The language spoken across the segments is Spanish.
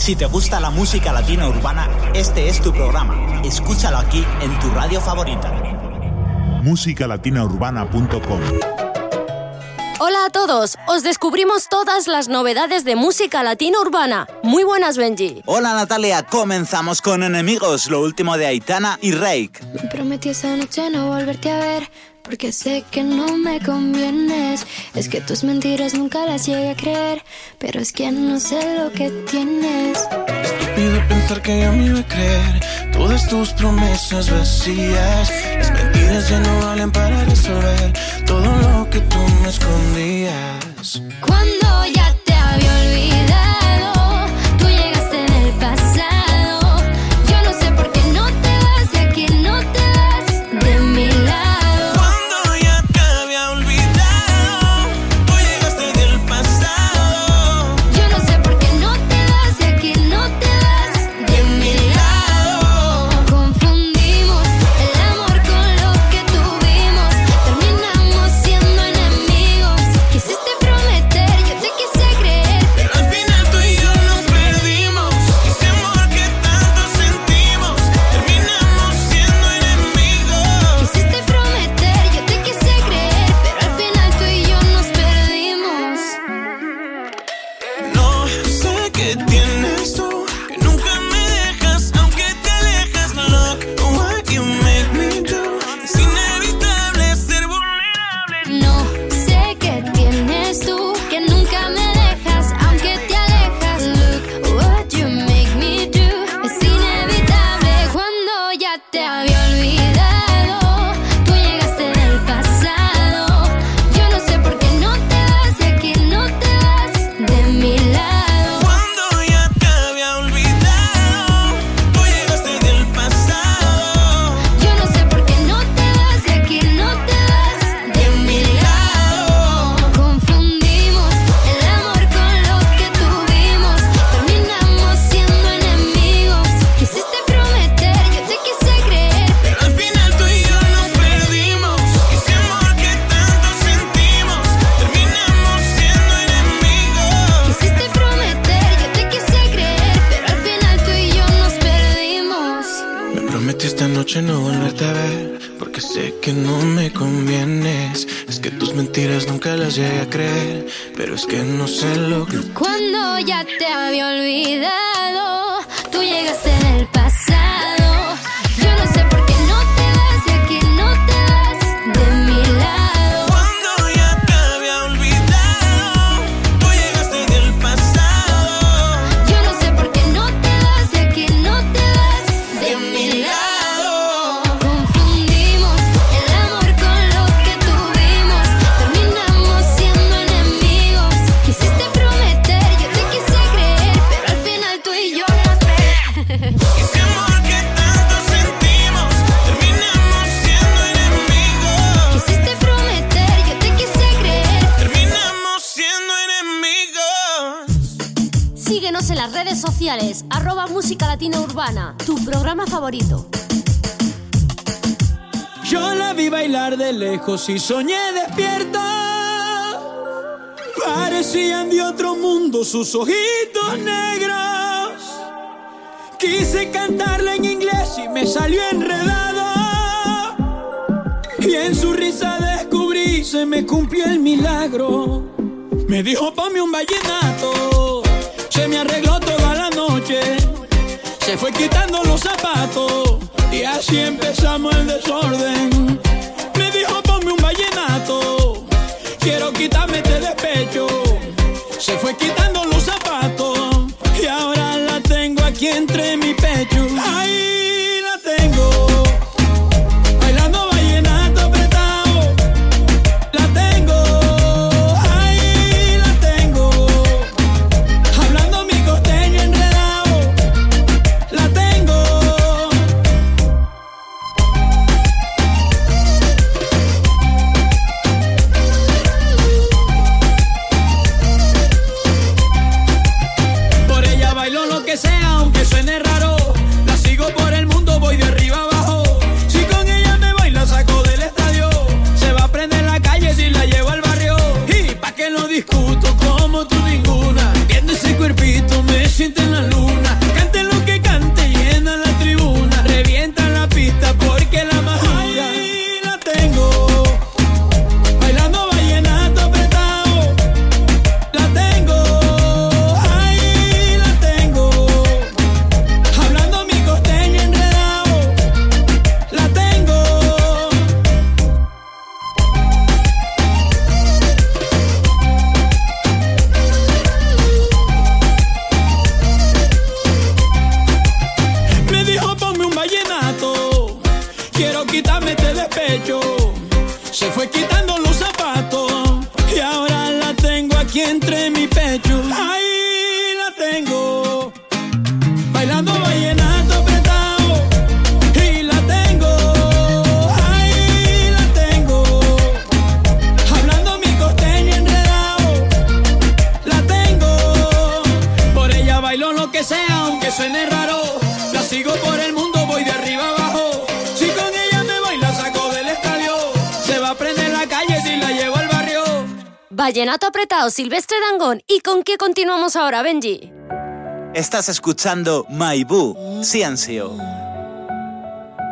Si te gusta la música latina urbana, este es tu programa. Escúchalo aquí en tu radio favorita. musicalatinaurbana.com Hola a todos, os descubrimos todas las novedades de música latina urbana. Muy buenas, Benji. Hola Natalia, comenzamos con Enemigos, lo último de Aitana y Rake. Me prometí esa noche no volverte a ver. Porque sé que no me convienes. Es que tus mentiras nunca las llegué a creer. Pero es que no sé lo que tienes. Estúpido pensar que ya me iba a creer. Todas tus promesas vacías. Las mentiras ya no valen para resolver todo lo que tú me escondías. Cuando ya que no me convienes. Es que tus mentiras nunca las llegué a creer, pero es que no sé lo que. Cuando ya te había olvidado, tú llegaste arroba música latina urbana, tu programa favorito. Yo la vi bailar de lejos y soñé despierta. Parecían de otro mundo sus ojitos negros. Quise cantarla en inglés y me salió enredado. Y en su risa descubrí, se me cumplió el milagro. Me dijo, ponme un vallenato. Se me arregló. Se fue quitando los zapatos y así empezamos el desorden. Me dijo ponme un vallenato, quiero quitarme este despecho. Se fue quitando los zapatos y ahora la tengo aquí entre mi Vamos ahora, Benji. Estás escuchando Maibú, Ciencio.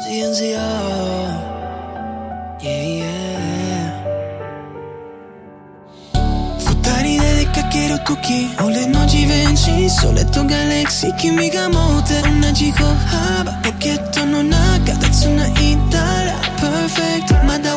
Ciencio. Yeah, yeah. Futari dedica che ero cookie. Ole noci venci, soletto galaxy, chimica mote. Una chico haba, pochetto non ha, cadazzo una itala, perfect. Ma da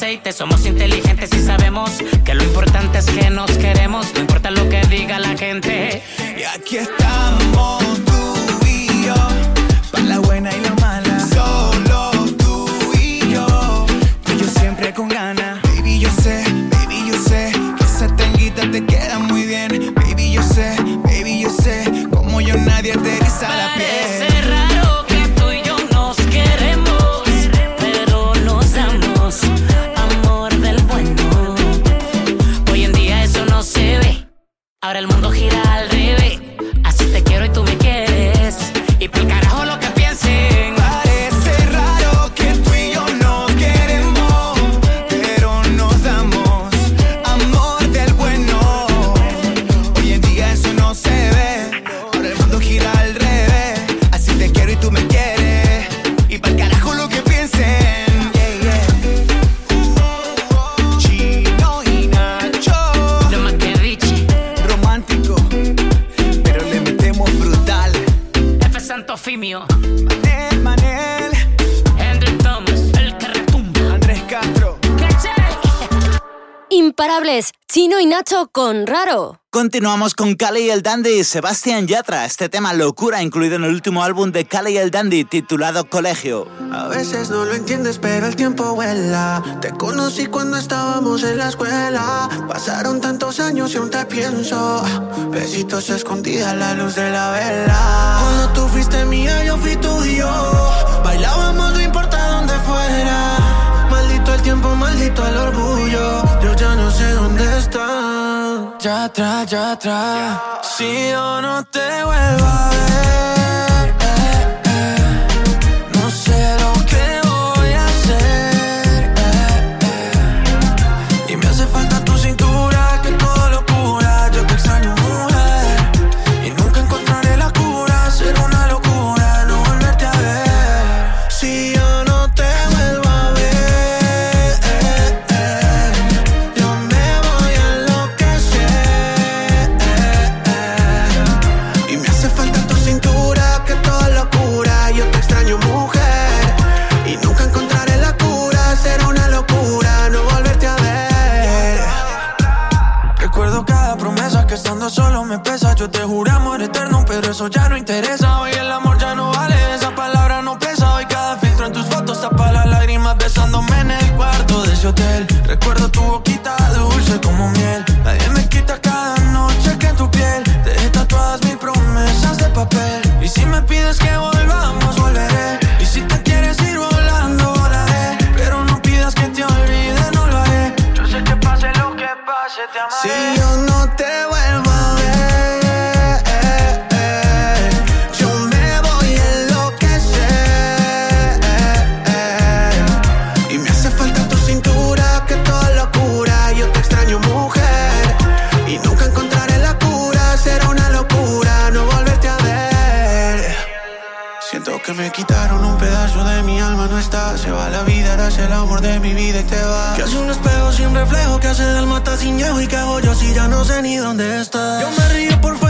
aceite, somos inteligentes. Continuamos con Cali y el Dandy y Sebastián Yatra. Este tema locura incluido en el último álbum de Cali y el Dandy titulado Colegio. A veces no lo entiendes, pero el tiempo vuela. Te conocí cuando estábamos en la escuela. Pasaron tantos años y aún te pienso. Besitos escondidas a la luz de la vela. Cuando tú fuiste mía, yo fui tuyo. Bailábamos, no importa dónde fuera. Maldito el tiempo, maldito el orgullo. Ya tra, ya tra. Si yo no te vuelvo a ver. yo te juré amor eterno, pero eso ya no interesa. Hoy el amor ya no vale, esa palabra no pesa. Hoy cada filtro en tus fotos tapa las lágrimas besándome en el cuarto de ese hotel. Recuerdo tu boquita dulce como miel. Nadie me quita cada noche que en tu piel te dejé tatuadas mil promesas de papel. Y si me pides que volvamos, volveré. Y si te quieres ir volando, volaré. Pero no pidas que te olvide, no lo haré. Yo sé que pase lo que pase, te amaré. se del mata sin y qué hago yo si ya no sé ni dónde está. Yo me río por favor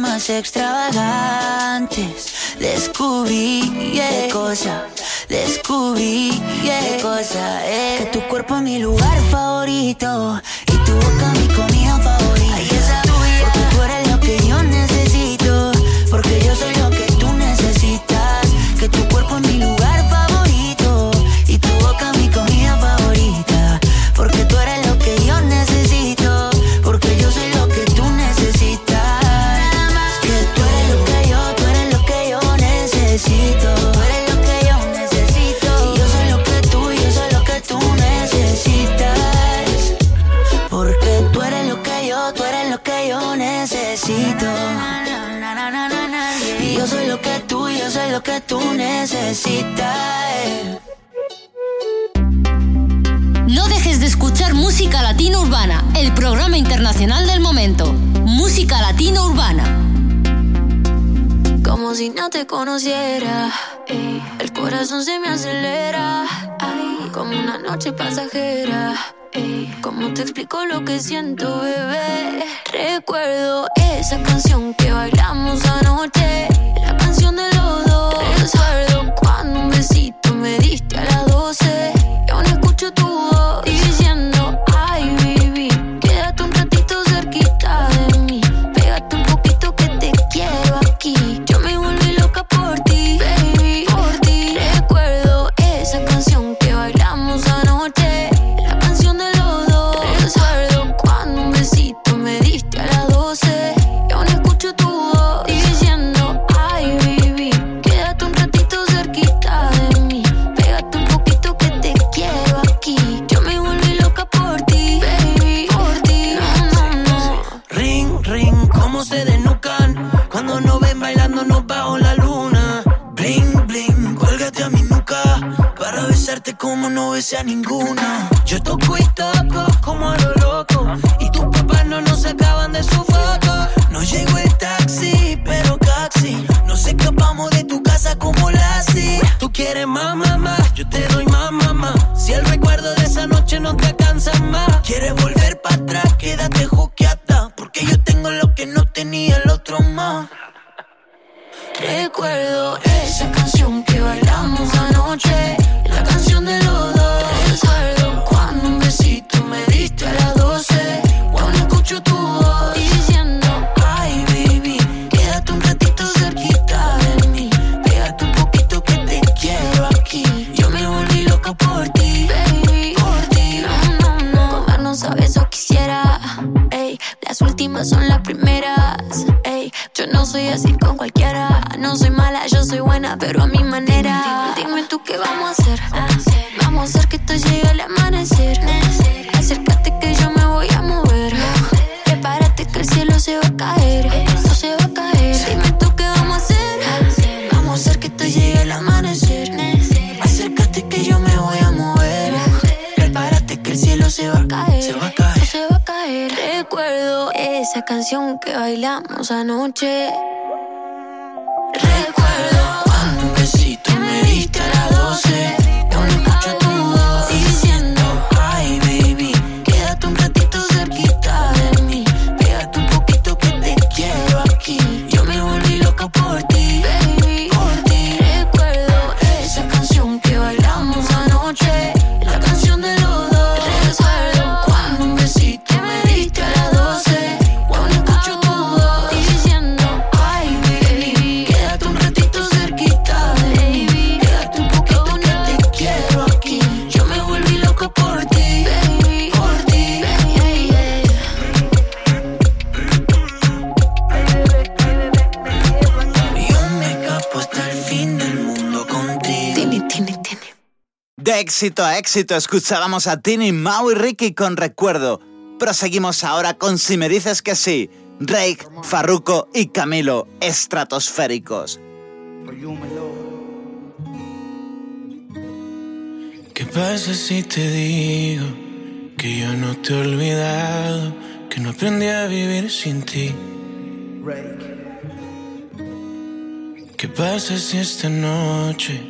más extravagantes. Descubrí yeah. cosa, descubrí yeah. cosa. Eh. Que tu cuerpo es mi lugar favorito y tu boca mi comida favorita. Ay, esa tuya. Porque tú eres lo que yo necesito, porque yo soy lo que tú necesitas. Que tu cuerpo es mi lugar necesita. Eh. No dejes de escuchar Música Latina Urbana, el programa internacional del momento. Música Latina Urbana. Como si no te conociera, eh. el corazón se me acelera. Como una noche pasajera, eh. como te explico lo que siento, bebé. Recuerdo esa canción que bailamos anoche a ninguna. Yo toco y toco como a lo loco. Y tus papás no nos sacaban de su foto. No llegó el taxi, pero taxi. Nos escapamos de tu casa como Lassie. Tú quieres más, mamá. Yo te doy más, mamá. Si el recuerdo de esa noche no te alcanza más. Quieres volver para atrás, quédate juqueata. Porque yo tengo lo que no tenía el otro más. Recuerdo esa canción que bailamos anoche. éxito a éxito escuchábamos a Tini, Mau y Ricky con recuerdo. Proseguimos ahora con Si me dices que sí, Drake, Farruko y Camilo, estratosféricos. ¿Qué pasa si te digo que yo no te he olvidado, que no aprendí a vivir sin ti? ¿Qué pasa si esta noche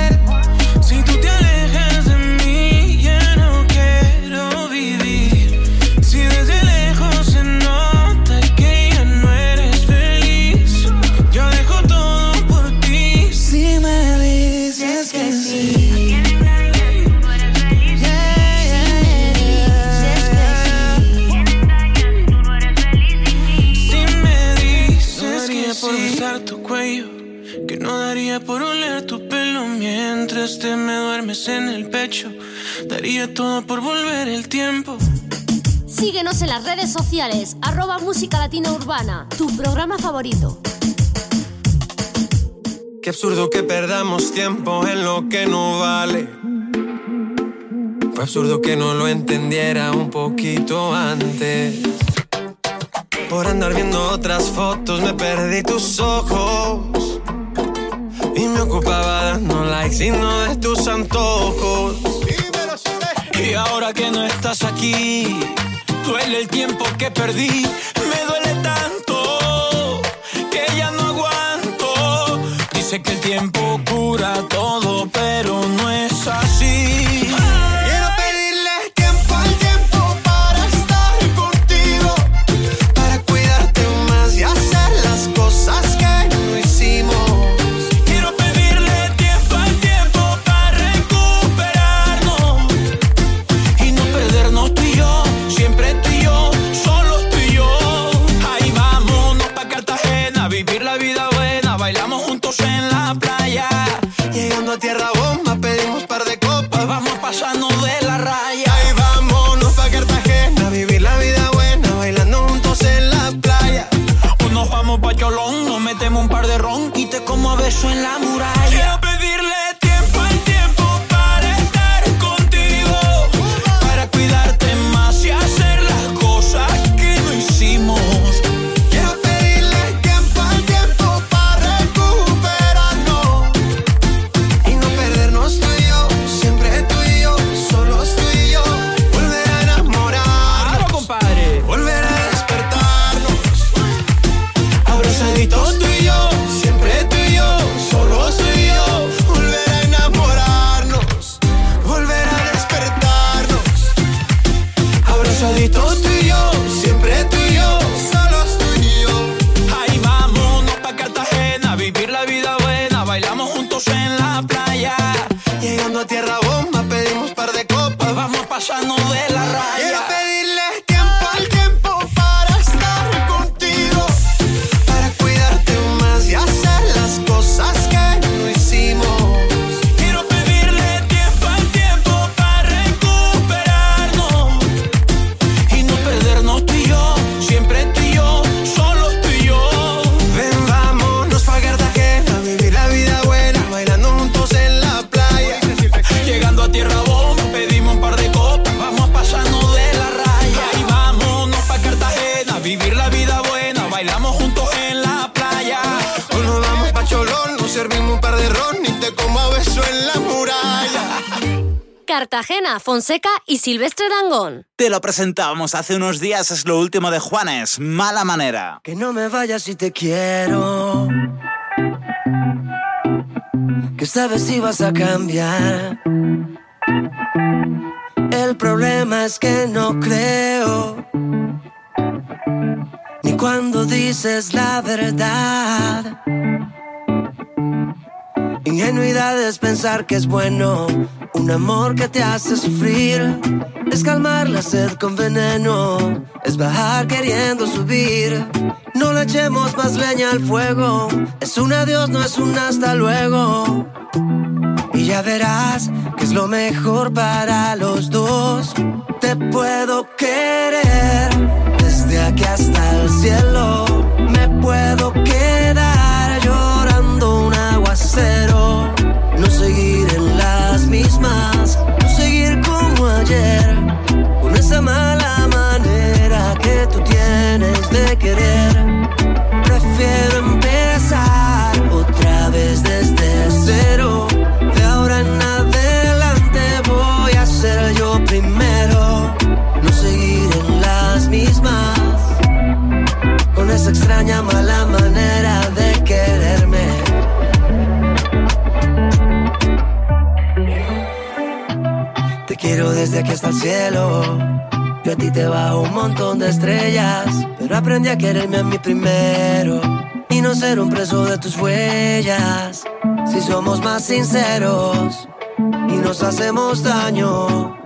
Mientras te me duermes en el pecho. Daría todo por volver el tiempo. Síguenos en las redes sociales, arroba Música Latina Urbana, tu programa favorito. Qué absurdo que perdamos tiempo en lo que no vale. Fue absurdo que no lo entendiera un poquito antes. Por andar viendo otras fotos me perdí tus ojos. Y me ocupaba dando likes y no de tus antojos. Y ahora que no estás aquí, duele el tiempo que perdí. Me duele tanto que ya no aguanto. Dice que el tiempo cura todo, pero no es así. Silvestre Dangón. Te lo presentábamos hace unos días, es lo último de Juanes, Mala Manera. Que no me vayas si te quiero. Que sabes si vas a cambiar. El problema es que no creo. Ni cuando dices la verdad. Ingenuidad es pensar que es bueno. Un amor que te hace sufrir. Es calmar la sed con veneno. Es bajar queriendo subir. No le echemos más leña al fuego. Es un adiós, no es un hasta luego. Y ya verás que es lo mejor para los dos. Te puedo querer desde aquí hasta el cielo. Con esa mala manera que tú tienes de querer. Prefiero empezar otra vez desde cero. De ahora en adelante voy a ser yo primero. No seguir en las mismas. Con esa extraña mala manera Desde aquí hasta el cielo. Yo a ti te bajo un montón de estrellas. Pero aprendí a quererme a mí primero. Y no ser un preso de tus huellas. Si somos más sinceros y nos hacemos daño.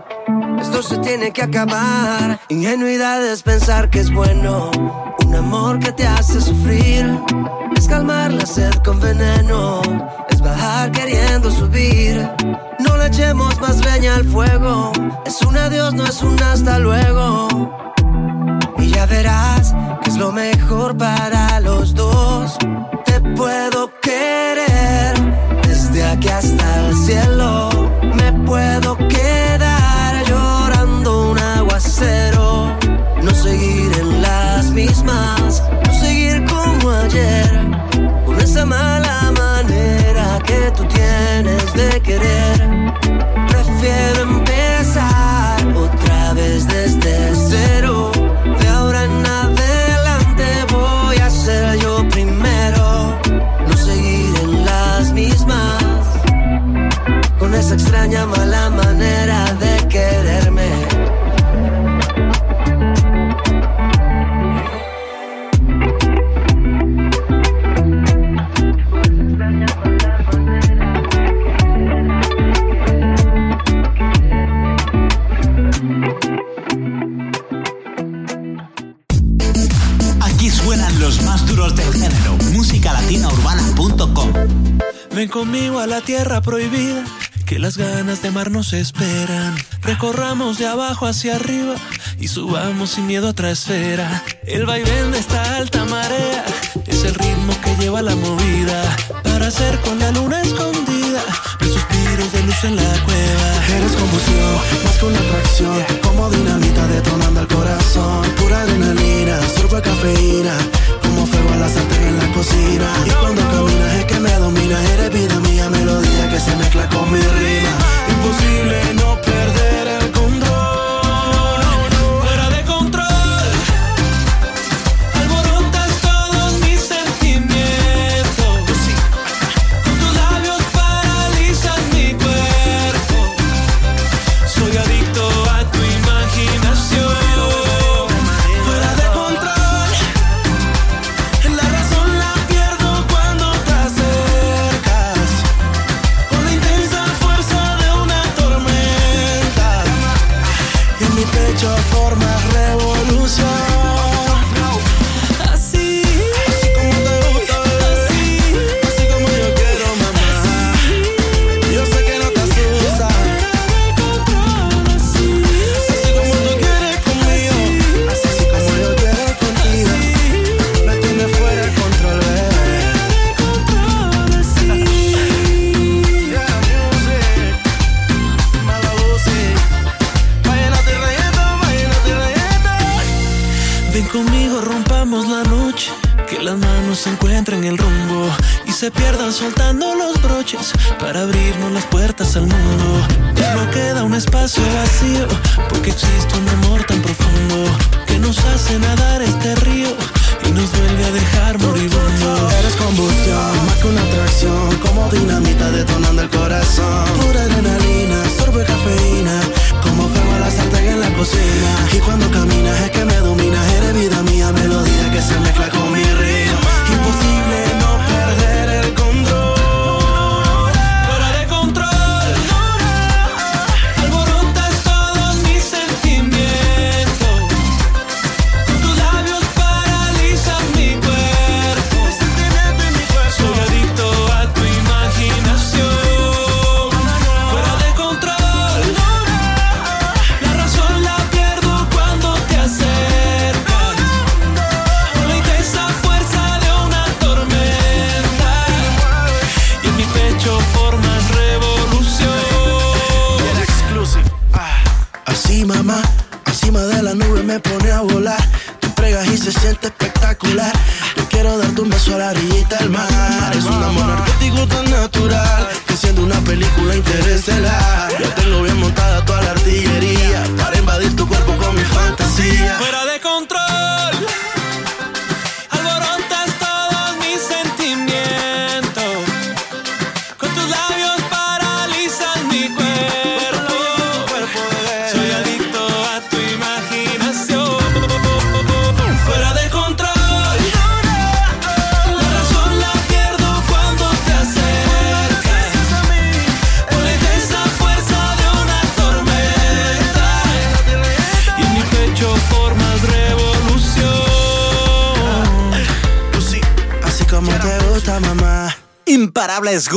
Esto se tiene que acabar. Ingenuidad es pensar que es bueno. Un amor que te hace sufrir. Es calmar la sed con veneno. Es bajar queriendo subir. No le echemos más leña al fuego. Es un adiós, no es un hasta luego. Y ya verás que es lo mejor para los dos. Te puedo querer desde aquí hasta el cielo. Me puedo quedar llorando un aguacero. No seguir en las mismas, Con esa mala manera que tú tienes de querer. Prefiero empezar otra vez desde cero. De ahora en adelante voy a ser yo primero. No seguir en las mismas. Con esa extraña mala manera Ven conmigo a la tierra prohibida, que las ganas de mar nos esperan. Recorramos de abajo hacia arriba y subamos sin miedo a otra esfera. El vaivén de esta alta marea es el ritmo que lleva la movida para hacer con la luna escondida los suspiros de luz en la cueva. Eres combustión, más que una atracción Como dinamita detonando el corazón Pura adrenalina, sorbo cafeína Como fuego a la sartén en la cocina. Y cuando caminas es que me domina Eres vida mía, melodía que se mezcla con mi rima. Imposible no perder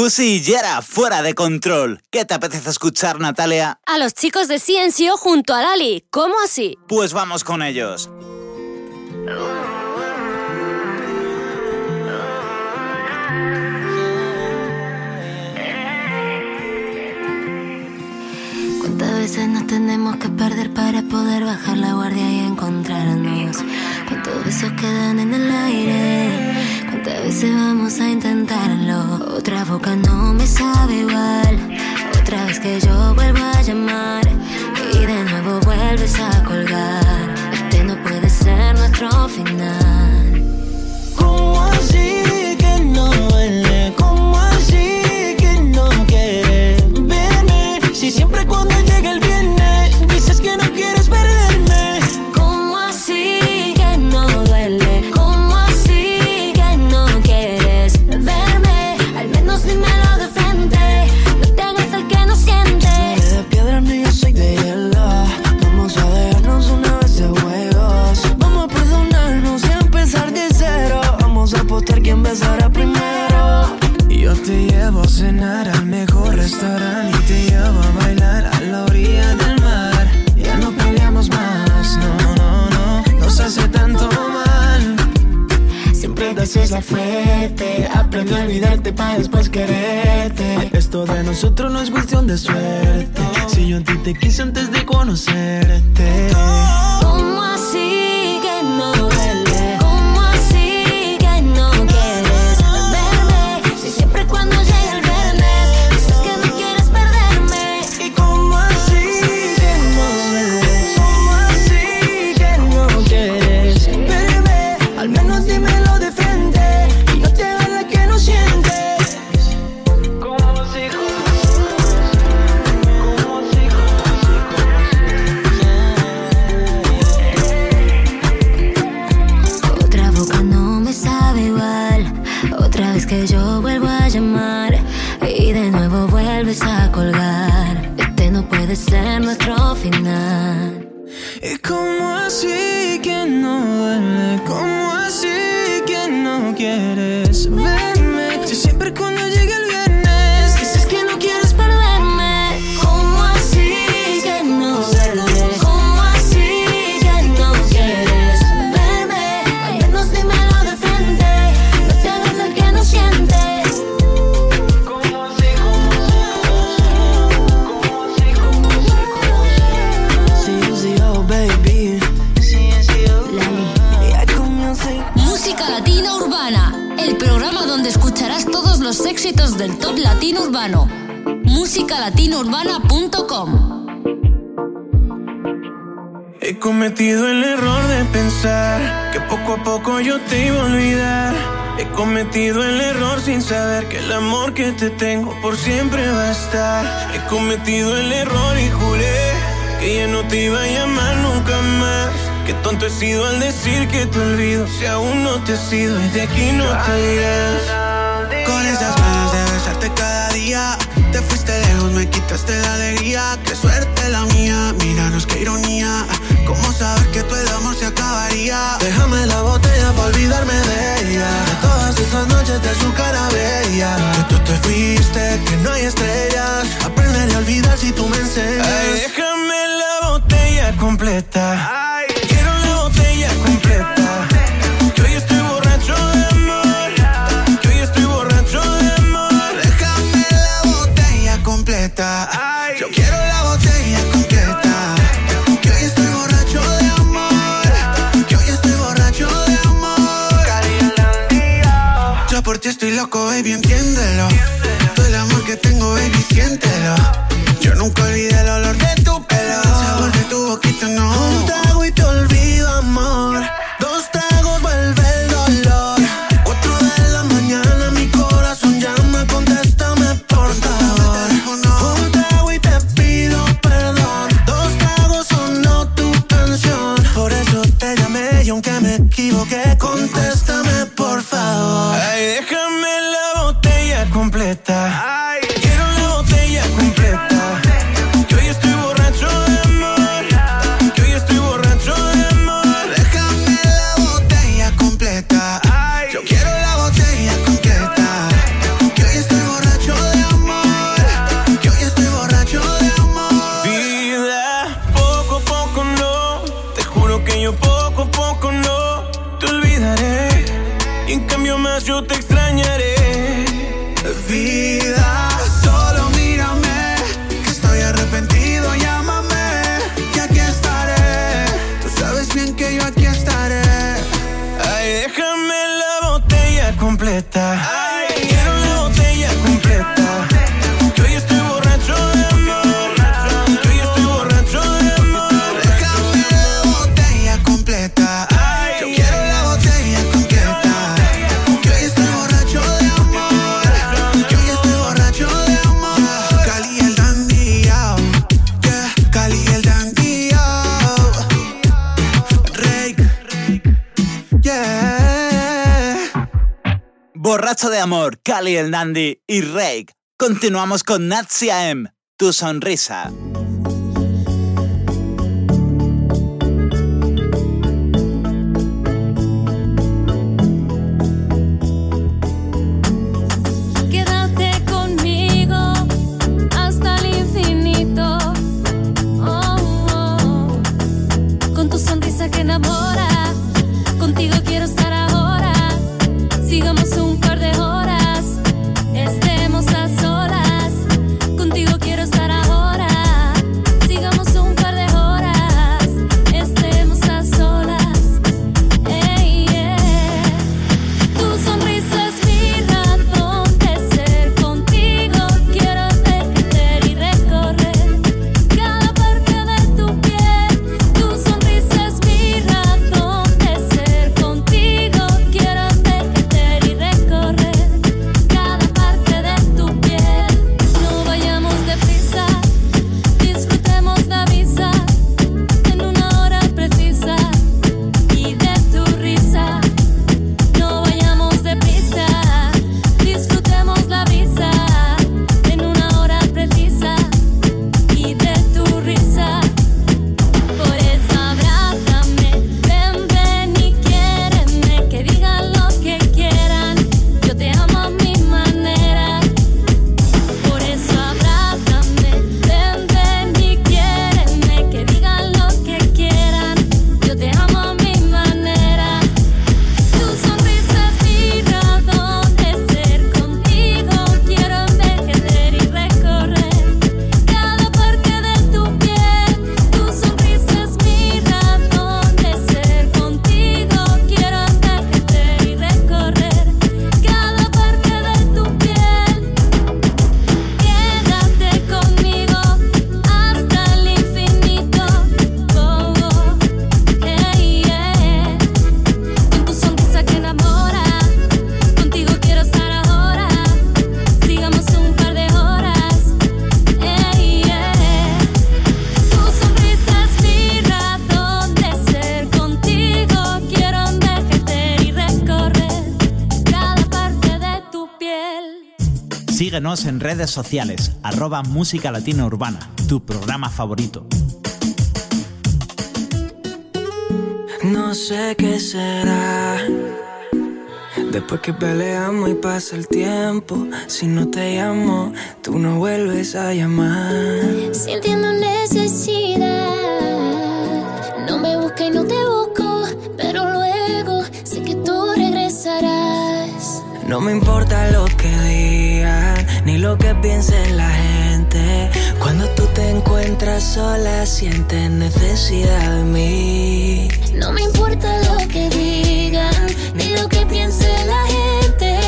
Susi y Yera, fuera de control. ¿Qué te apetece escuchar, Natalia? A los chicos de Ciencio junto a Lali. ¿Cómo así? Pues vamos con ellos. ¿Cuántas veces nos tenemos que perder para poder bajar la guardia y encontrarnos? ¿Cuántos besos quedan en el aire? A veces vamos a intentarlo. Otra boca no me sabe igual. Otra vez que yo vuelvo a llamar. Y de nuevo vuelves a colgar. Este no puede ser nuestro final. nosotros no es cuestión de suerte. Si yo a ti te quise antes de conocerte. te tengo por siempre va a estar. He cometido el error y juré que ya no te iba a llamar nunca más. Que tonto he sido al decir que te olvido. Si aún no te has sido, y de aquí no te irás. Con esas ganas de besarte cada día. Te fuiste lejos, me quitaste la alegría. Qué suerte la mía, míranos qué ironía. ¿Cómo sabes que tu el amor se acabaría? Déjame la botella para olvidarme de ella esas noches de su cara bella. Que tú te fuiste, que no hay estrellas. Aprenderé a olvidar si tú me enseñas. Déjame la botella completa ah. amor, Cali el Nandi y Rake. Continuamos con Natsia M, tu sonrisa. Síguenos en redes sociales, arroba Música Latina Urbana, tu programa favorito. No sé qué será. Después que peleamos y pasa el tiempo, si no te llamo, tú no vuelves a llamar. Sintiendo necesidad, no me busques y no te busco, pero luego sé que tú regresarás. No me importa lo que digas ni lo que piense la gente. Cuando tú te encuentras sola, sientes necesidad de mí. No me importa lo que digan, ni lo que piense la gente.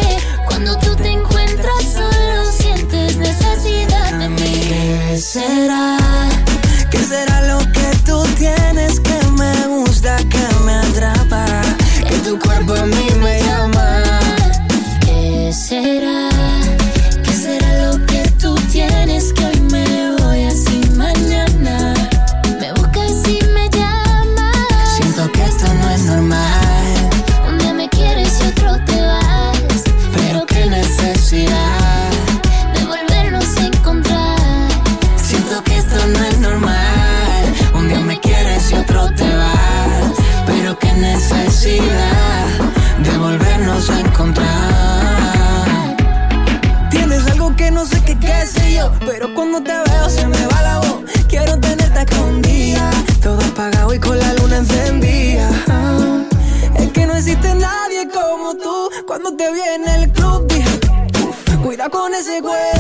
Cuando tú te encuentras solo, sientes necesidad de mí. ¿Qué será? Queda con ese güey.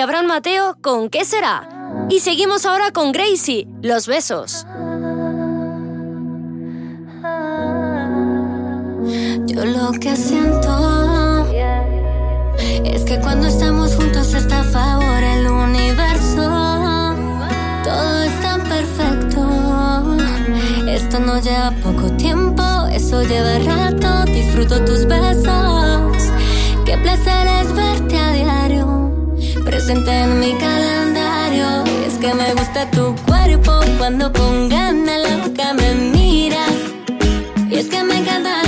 y Mateo con ¿Qué será? Y seguimos ahora con Gracie, Los Besos. Yo lo que siento es que cuando estamos juntos está a favor el universo. Todo es tan perfecto. Esto no lleva poco tiempo, eso lleva rato. Disfruto tus besos. Qué placer presente en mi calendario. Es que me gusta tu cuerpo cuando con ganas la me miras. Es que me encanta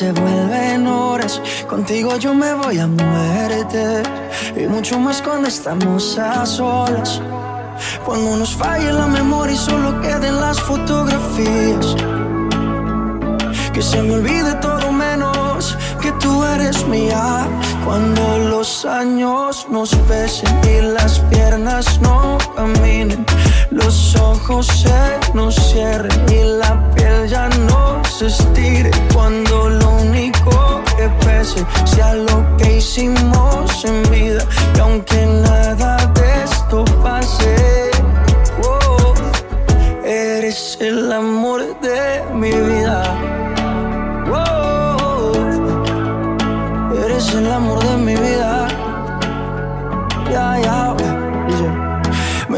se vuelven horas. Contigo yo me voy a muerte. Y mucho más cuando estamos a solas. Cuando nos falle la memoria y solo queden las fotografías. Que se me olvide todo menos que tú eres mía. Cuando los años nos pesen y las piernas no caminen, los ojos se nos cierren y la piel ya no se estire. Cuando lo único que pese sea lo que hicimos en vida. Y aunque nada de esto pase, oh, eres el amor de mi vida. Oh, eres el amor de mi vida. Ya, dice.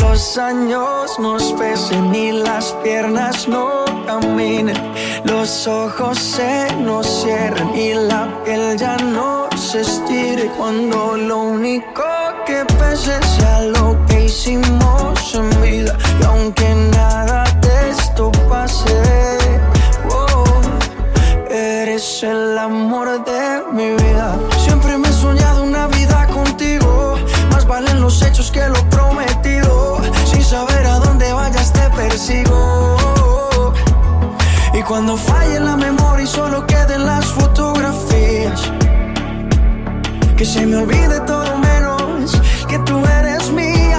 los años nos pesen y las piernas no caminen, los ojos se nos cierren y la piel ya no se estire cuando lo único que pese sea lo que hicimos en vida y aunque nada de esto pase, oh, eres el amor de mi vida. Siempre me he soñado una vida contigo. Más valen los hechos que lo persigo. Y cuando falle la memoria y solo queden las fotografías. Que se me olvide todo menos que tú eres mía.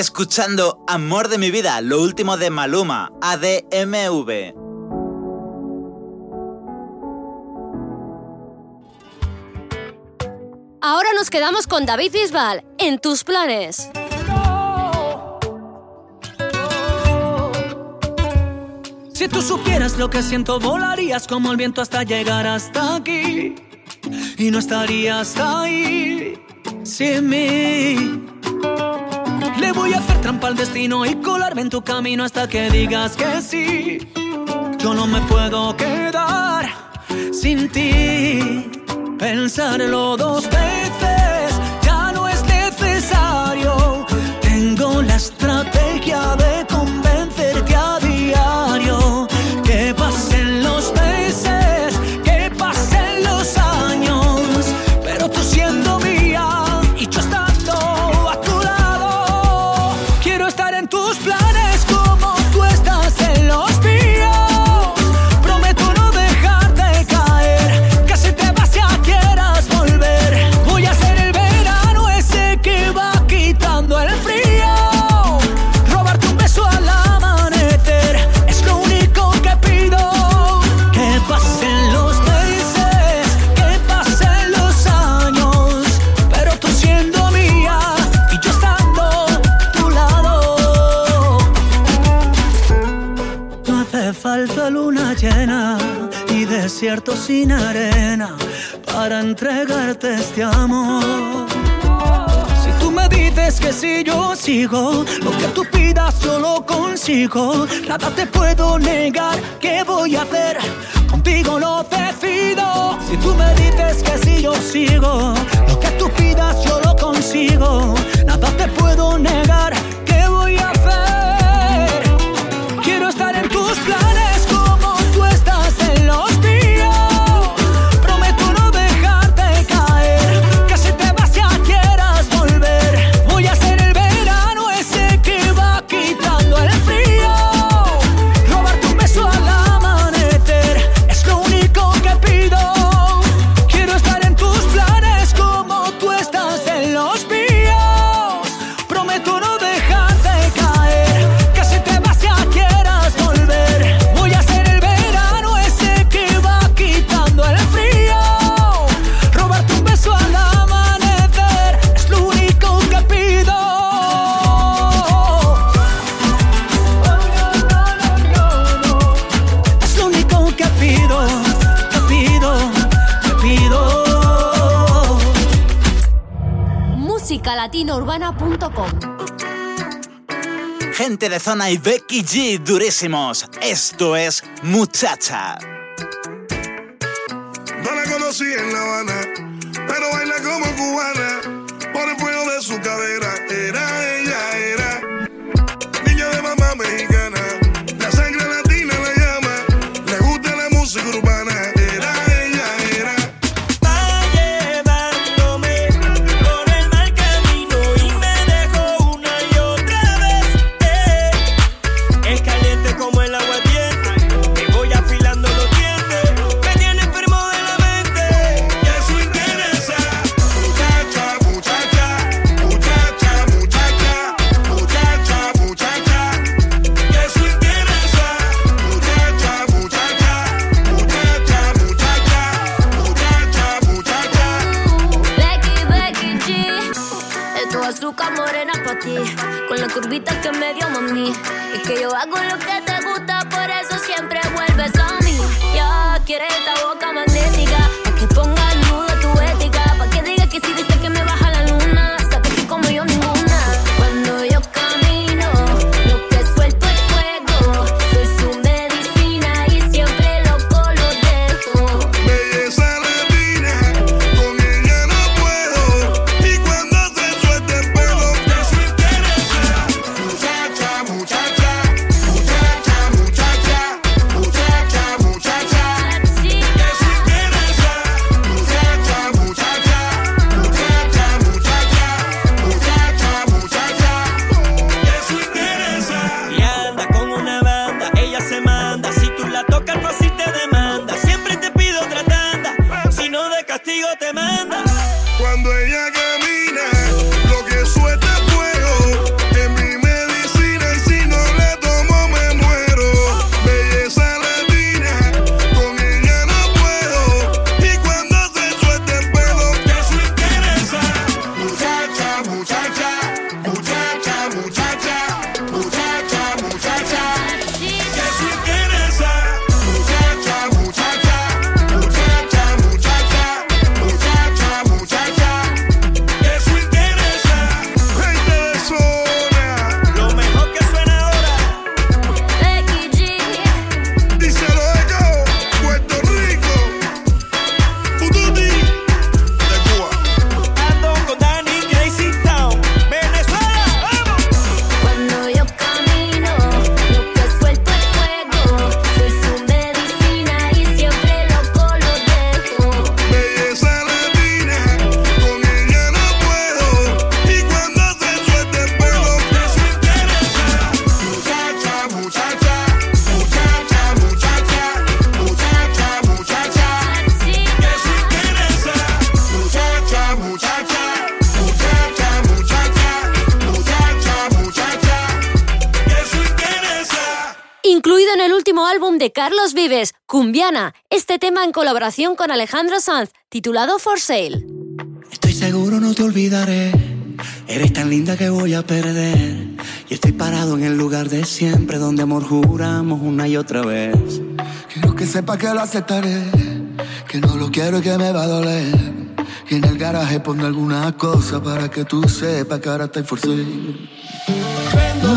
Escuchando Amor de mi vida, lo último de Maluma, ADMV. Ahora nos quedamos con David Bisbal, en tus planes. Si tú supieras lo que siento, volarías como el viento hasta llegar hasta aquí. Y no estarías ahí sin mí. Voy a hacer trampa al destino y colarme en tu camino hasta que digas que sí. Yo no me puedo quedar sin ti. Pensarlo dos veces sin arena para entregarte este amor. Si tú me dices que si yo sigo, lo que tú pidas yo lo consigo. Nada te puedo negar, ¿qué voy a hacer? Contigo lo decido. Si tú me dices que si yo sigo, Cabezona y Becky G durísimos. Esto es Muchacha. de Carlos Vives, Cumbiana, este tema en colaboración con Alejandro Sanz, titulado For Sale. Estoy seguro no te olvidaré, eres tan linda que voy a perder. Y estoy parado en el lugar de siempre donde amor juramos una y otra vez. Quiero que sepa que lo aceptaré, que no lo quiero y que me va a doler. Y en el garaje pongo alguna cosa para que tú sepas que ahora estoy forzado. Vendo,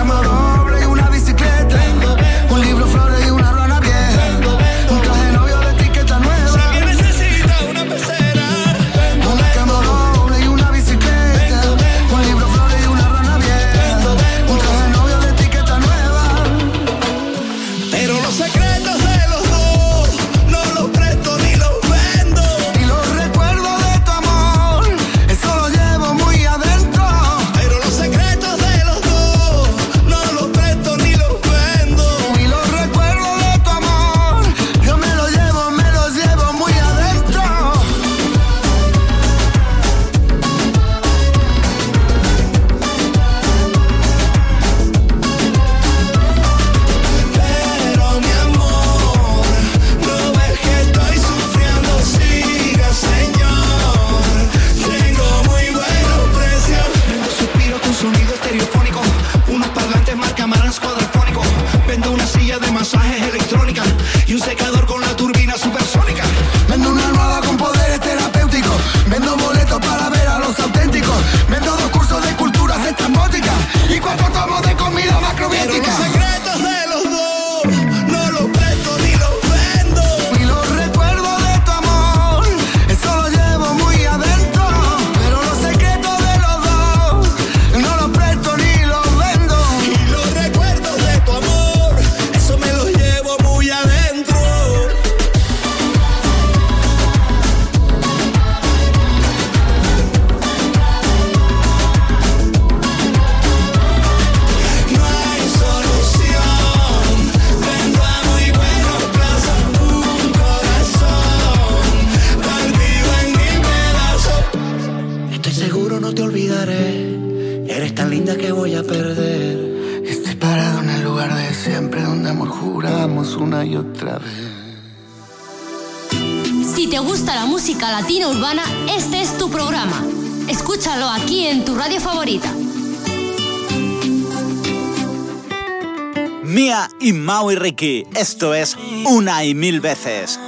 y Mau y Ricky. Esto es Una y Mil Veces.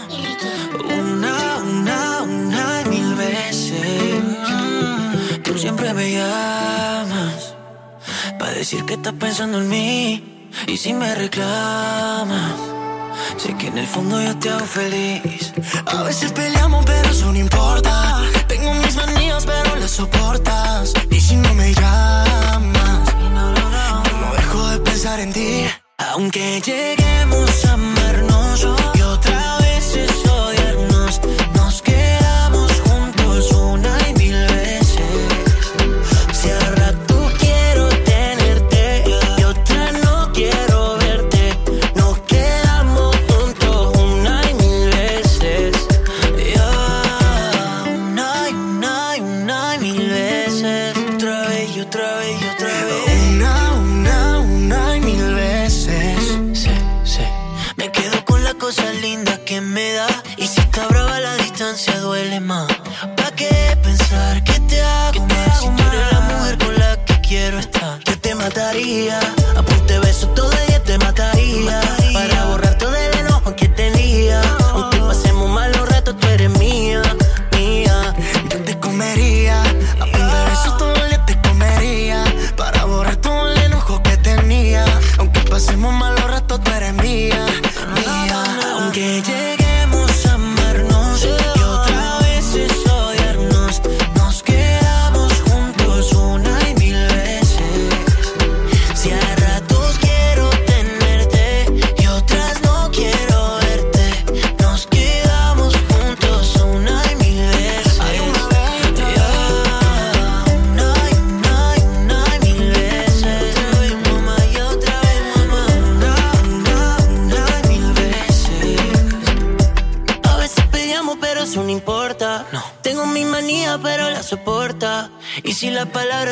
Una, una, una y mil veces. Tú siempre me llamas para decir que estás pensando en mí. Y si me reclamas, sé que en el fondo yo te hago feliz. A veces peleamos, pero eso no importa. Tengo mis manías, pero las soportas. Y si no me llamas, no dejo de pensar en ti. Aunque llegue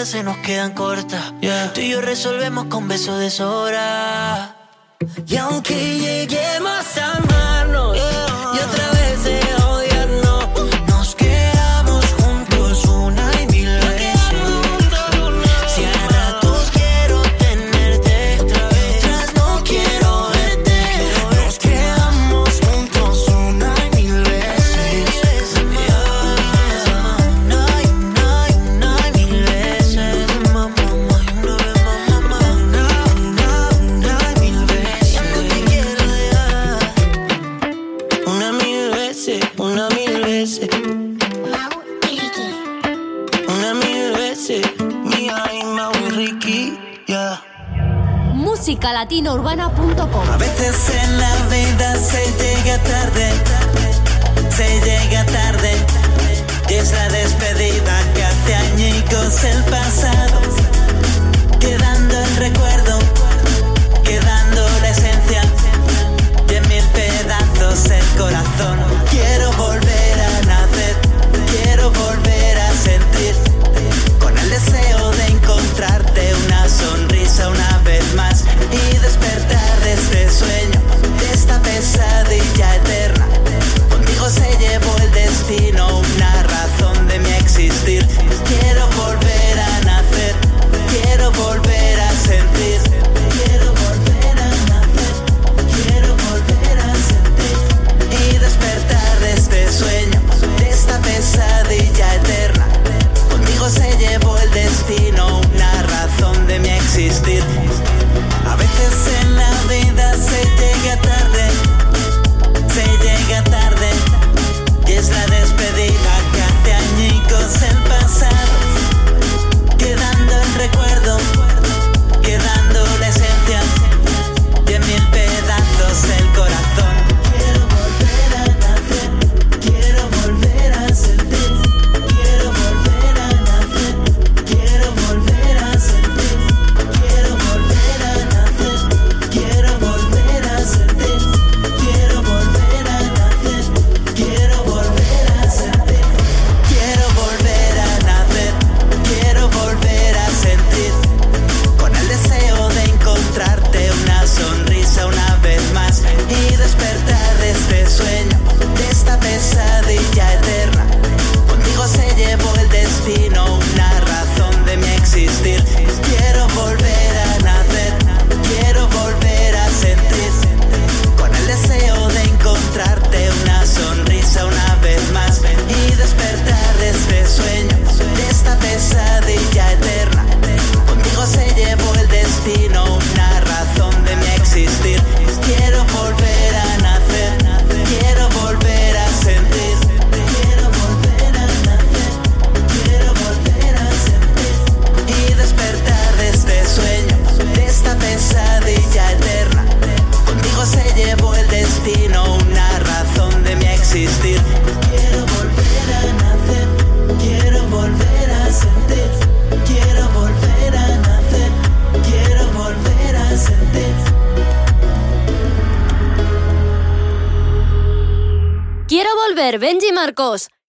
veces nos quedan cortas. Yeah. Tú y yo resolvemos con besos de sobra. A veces en la vida se llega tarde, se llega tarde, y es la despedida que hace añicos el pasado.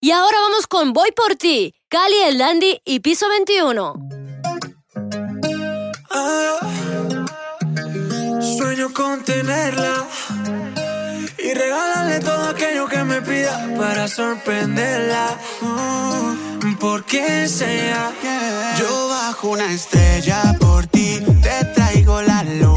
Y ahora vamos con Voy por ti, Cali el Dandy y Piso 21. Ah, sueño con tenerla y regalarle todo aquello que me pida para sorprenderla. Mm, Porque sea, yo bajo una estrella por ti, te traigo la luz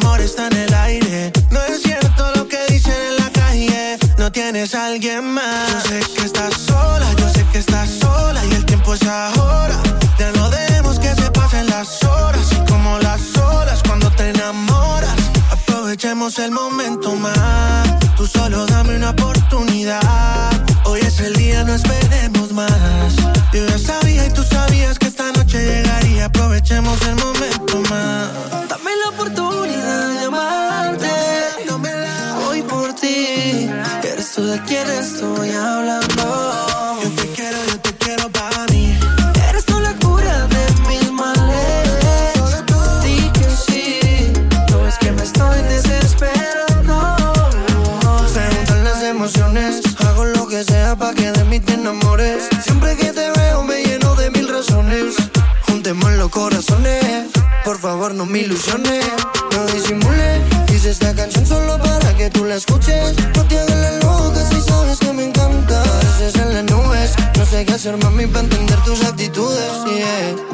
amor está en el aire. No es cierto lo que dicen en la calle. No tienes a alguien más. Yo sé que estás sola, yo sé que estás sola. Y el tiempo es ahora. Ya no debemos que se pasen las horas. Y como las olas cuando te enamoras. Aprovechemos el momento más. Tú solo dame una oportunidad. Hoy es el día, no esperemos más. Yo ya sabía y tú sabías que esta noche llegaría. Aprovechemos el momento más. ser mami para entender tus actitudes. Yeah.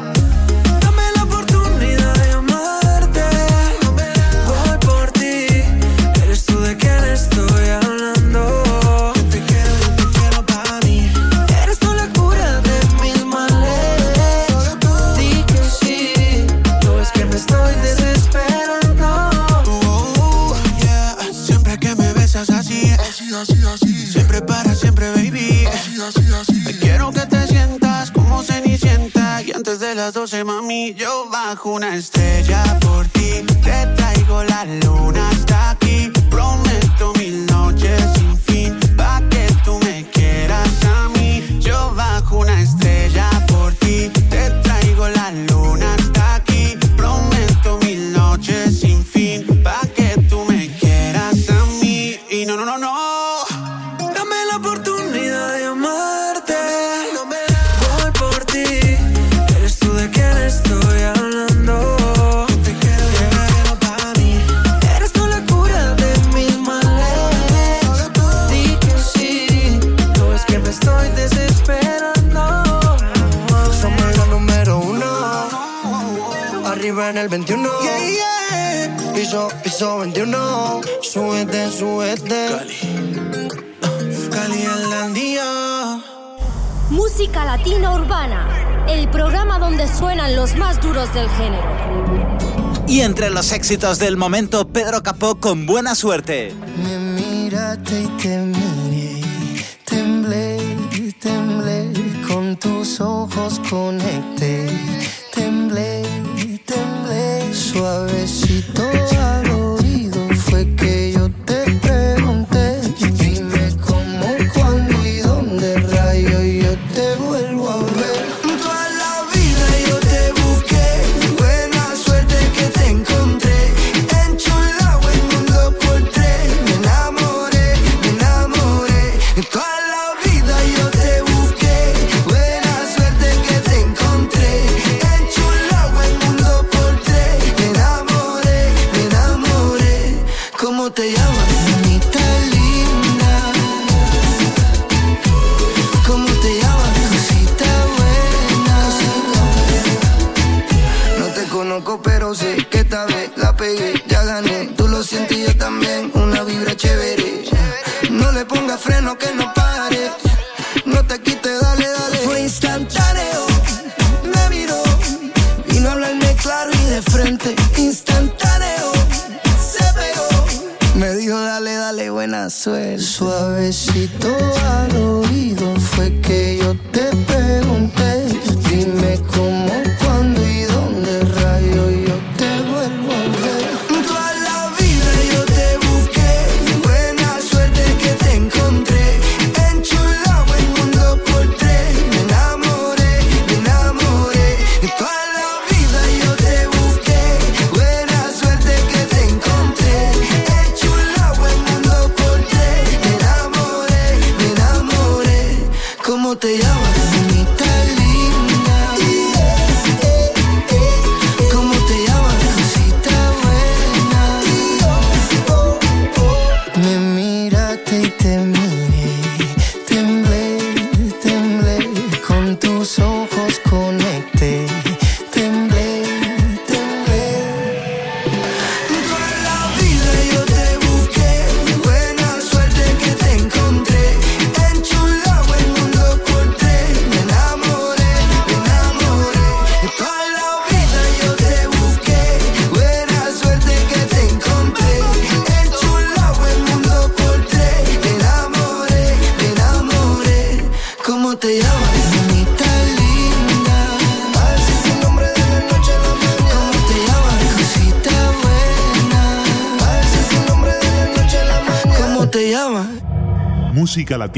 éxitos del momento, Pedro Capó con buena suerte. Me miraste y te miré, temblé, temblé, con tus ojos conecté Tú lo sientes y yo también, una vibra chévere. No le ponga freno que no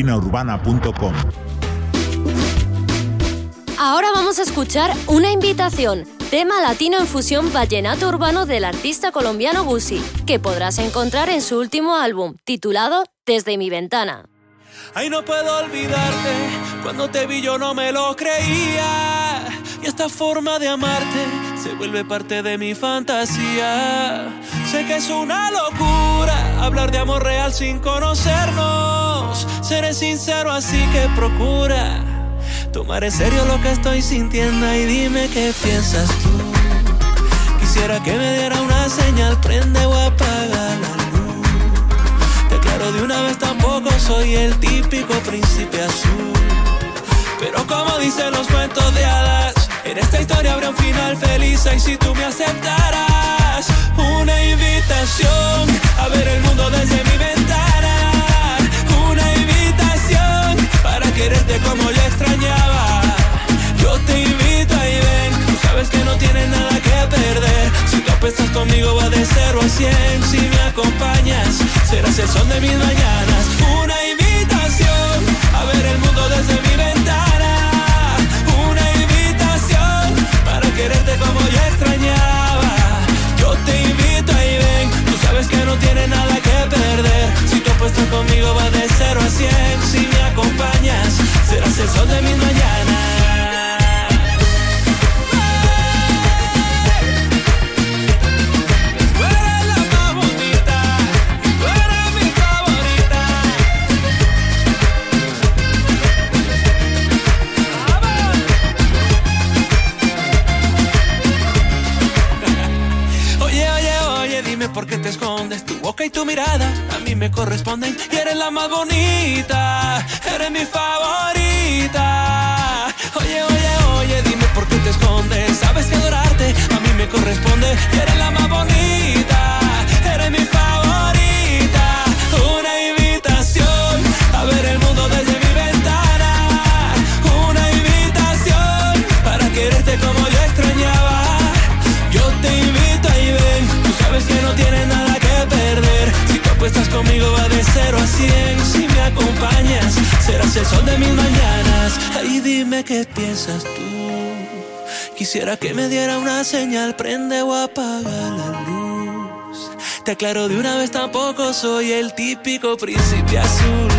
musicalatinaurbana.com Ahora vamos a escuchar una invitación, tema latino en fusión vallenato urbano del artista colombiano Gusi, que podrás encontrar en su último álbum, titulado Desde mi ventana. Ay, no puedo olvidarte. Cuando te vi yo no me lo creía. Y esta forma de amarte se vuelve parte de mi fantasía. Sé que es una locura hablar de amor real sin conocernos. Seré sincero, así que procura tomar en serio lo que estoy sintiendo y dime qué piensas tú. Quisiera que me diera una señal, prende o apaga la luz. Te aclaro de una vez tampoco soy el típico príncipe azul. Pero como dicen los cuentos de hadas, en esta historia habrá un final feliz y si tú me aceptaras una invitación a ver el mundo desde mi ventana, quererte como yo extrañaba. Yo te invito ahí ven, tú sabes que no tienes nada que perder. Si tú apuestas conmigo va de 0 a 100, si me acompañas serás el sol de mis mañanas. Una invitación a ver el mundo desde mi ventana, una invitación para quererte como yo extrañaba. Sabes que no tienes nada que perder. Si tú apuestas conmigo va de 0 a 100, si me acompañas serás el sol de mis mañanas. Te escondes. Tu boca y tu mirada a mí me corresponden. Y eres la más bonita, eres mi favorita. Oye, oye, oye, dime por qué te escondes. Sabes que adorarte a mí me corresponde. Y eres la más bonita, Conmigo va de 0 a 100, si me acompañas serás el sol de mis mañanas. Ahí dime qué piensas tú. Quisiera que me diera una señal, prende o apaga la luz. Te aclaro de una vez tampoco soy el típico príncipe azul.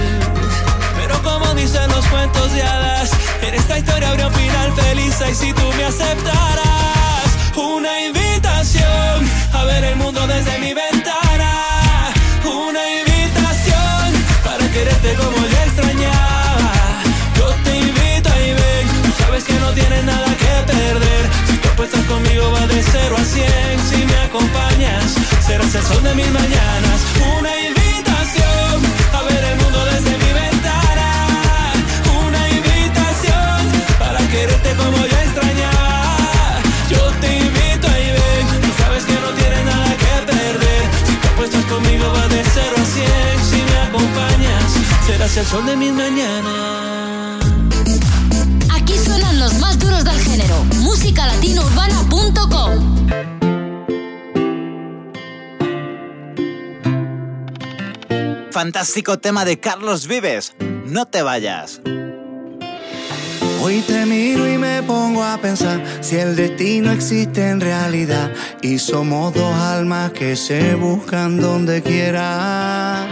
Pero como dicen los cuentos de hadas, en esta historia habría un final feliz y si tú me aceptaras una invitación a ver el mundo desde mi ventana, quererte como yo extrañaba. Yo te invito ahí ven, tú sabes que no tienes nada que perder. Si tú apuestas conmigo va de 0 a 100, si me acompañas serás el sol de mis mañanas. Una invitación a ver el mundo desde mi ventana, una invitación para quererte como yo extrañaba. Yo te invito ahí ven, tú sabes que no tienes nada que perder. Si te apuestas conmigo va de 0 a 100, serás el sol de mis mañanas. Aquí suenan los más duros del género. Musicalatinourbana.com fantástico tema de Carlos Vives. No te vayas. Hoy te miro y me pongo a pensar si el destino existe en realidad y somos dos almas que se buscan donde quiera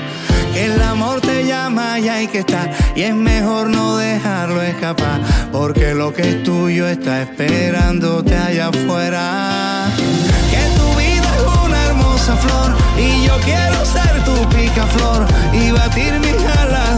que el amor te llama y hay que estar. Y es mejor no dejarlo escapar, porque lo que es tuyo está esperándote allá afuera. Que tu vida es una hermosa flor y yo quiero ser tu picaflor y batir mis alas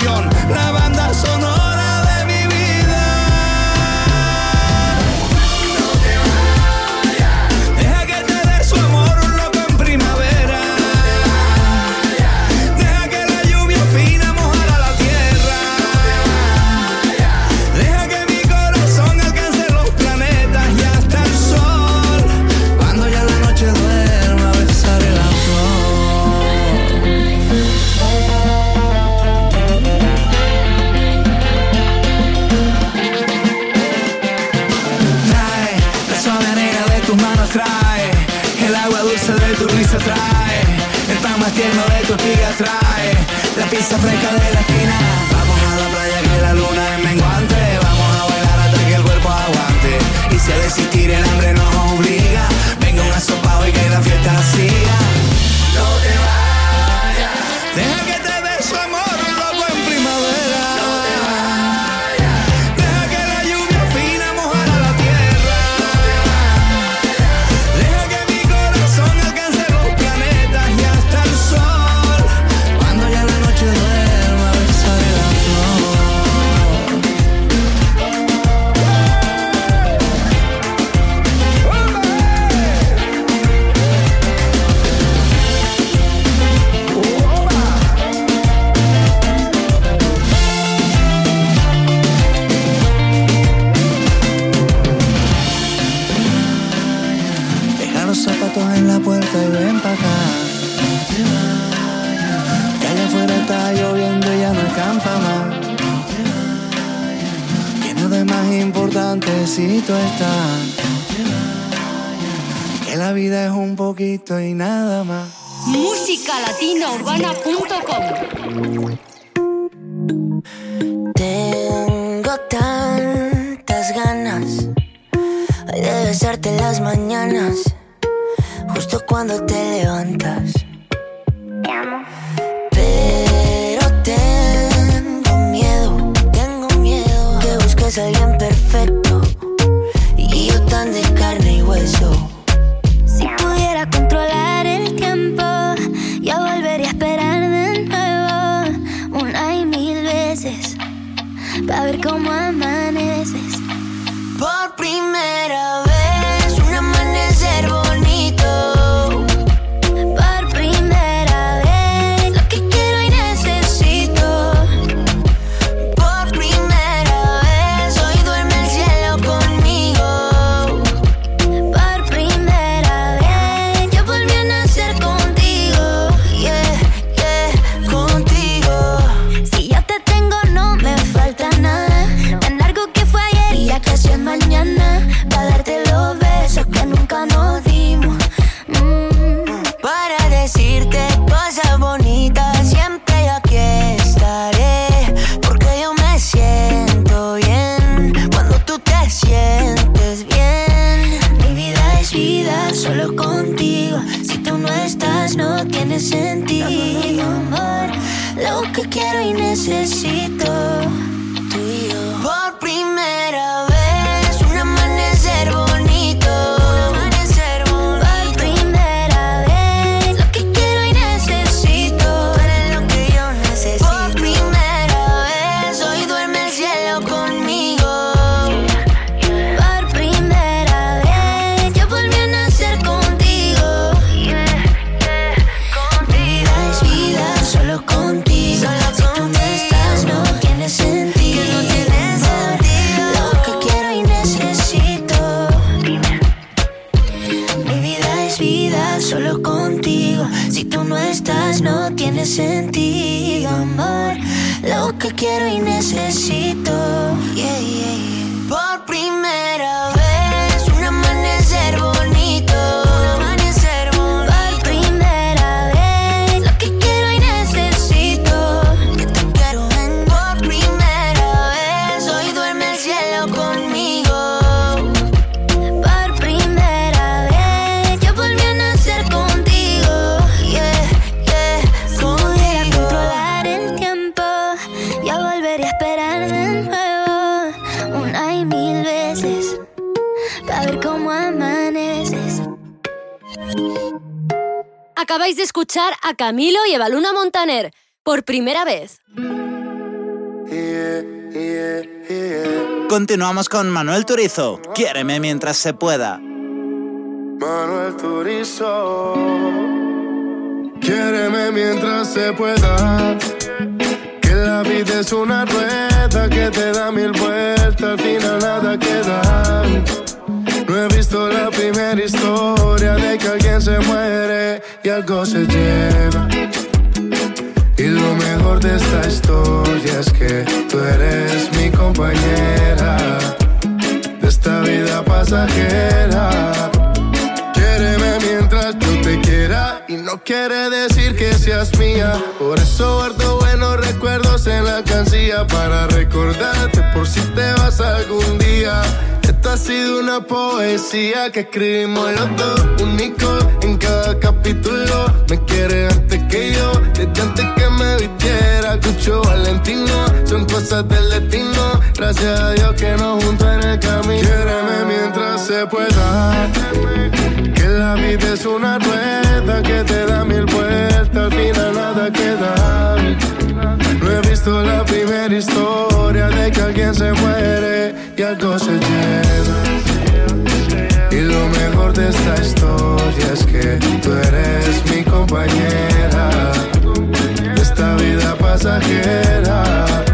canción. No tiene sentido, amor. Lo que quiero y necesito. Acabáis de escuchar a Camilo y Evaluna Montaner por primera vez. Continuamos con Manuel Turizo. Quiéreme mientras se pueda. Manuel Turizo. Quiéreme mientras se pueda. Que la vida es una rueda que te da mil vueltas, al final nada queda. No he visto la primera historia de que alguien se muere y algo se lleva. Y lo mejor de esta historia es que tú eres mi compañera de esta vida pasajera. Quiéreme mientras yo te quiera y no quiere decir que seas mía. Por eso guardo buenos recuerdos en la cancilla para recordarte por si te vas algún día. Esta ha sido una poesía que escribimos los dos, único en cada capítulo. Me quiere antes que yo, desde antes que me vistiera. Cucho Valentino, son cosas del destino. Gracias a Dios que nos juntó en el camino. Quiéreme mientras se pueda. Que la vida es una rueda que te da mil vueltas, al final nada queda. Visto la primera historia de que alguien se muere y algo se lleva. Y lo mejor de esta historia es que tú eres mi compañera esta vida pasajera.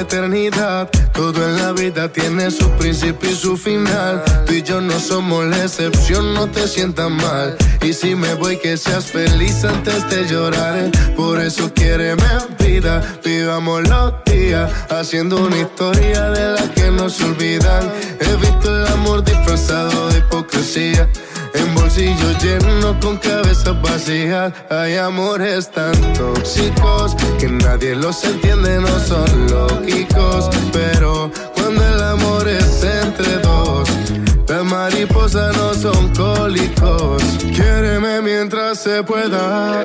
Eternidad, todo en la vida tiene su principio y su final. Tú y yo no somos la excepción, no te sientas mal. Y si me voy, que seas feliz antes de llorar. Por eso quiéreme vida, vivamos los días, haciendo una historia de la que no se olvidan. He visto el amor disfrazado de hipocresía. En bolsillos llenos con cabezas vacías. Hay amores tan tóxicos Que nadie los entiende, no son lógicos. Pero cuando el amor es entre dos Las mariposas no son cólicos. Quiéreme mientras se pueda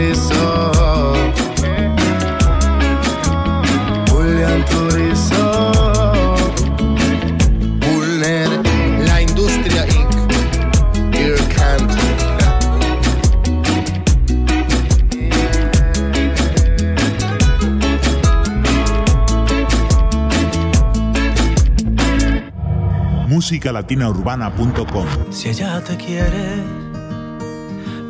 Turizo. Julián Turizo. Bulner, la industria Inc. Musicalatinaurbana.com Si ella te quiere,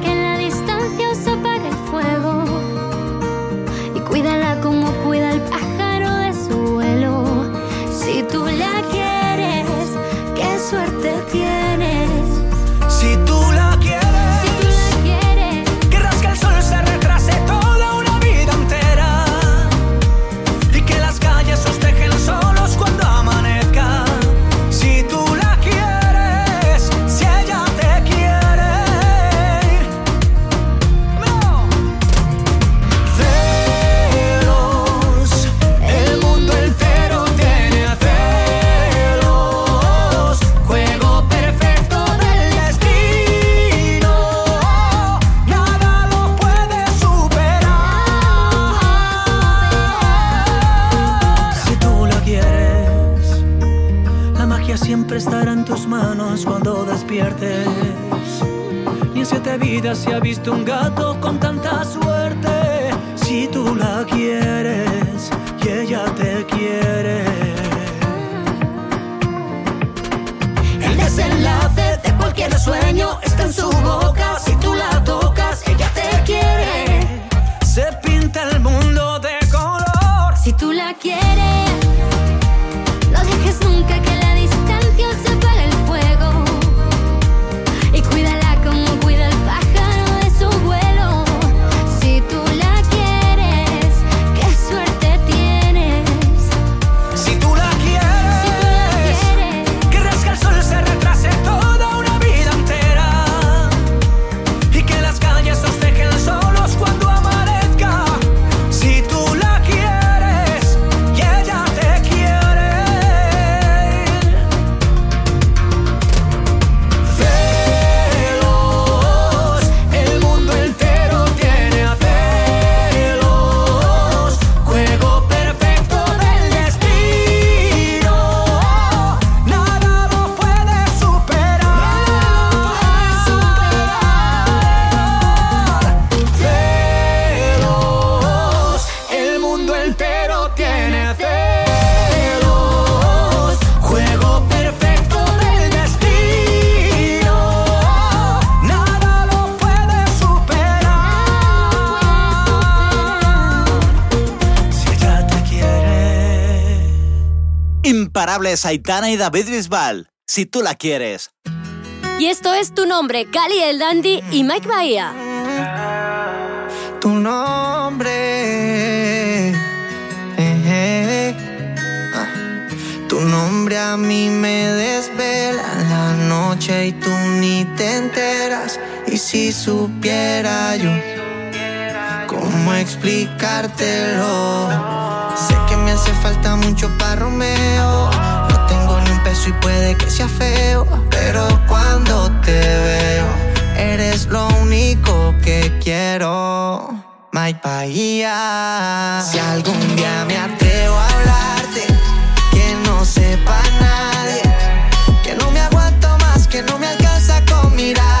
que vidas se ha visto un gato con tanta suerte. Si tú la quieres y ella te quiere. El desenlace de cualquier sueño Imparables Aitana y David Bisbal. Si tú la quieres. Y esto es tu nombre, Cali el Dandy y Mike Bahía. tu nombre. eh, eh. Ah. Tu nombre a mí me desvela la noche y tú ni te enteras. Y si supiera yo cómo explicártelo, sé que me hace falta mucho para Romeo. No tengo ni un peso y puede que sea feo, pero cuando te veo, eres lo único que quiero. Mike Bahía. Si algún día me atrevo a hablarte, que no sepa nadie, que no me aguanto más, que no me alcanza con mirarte.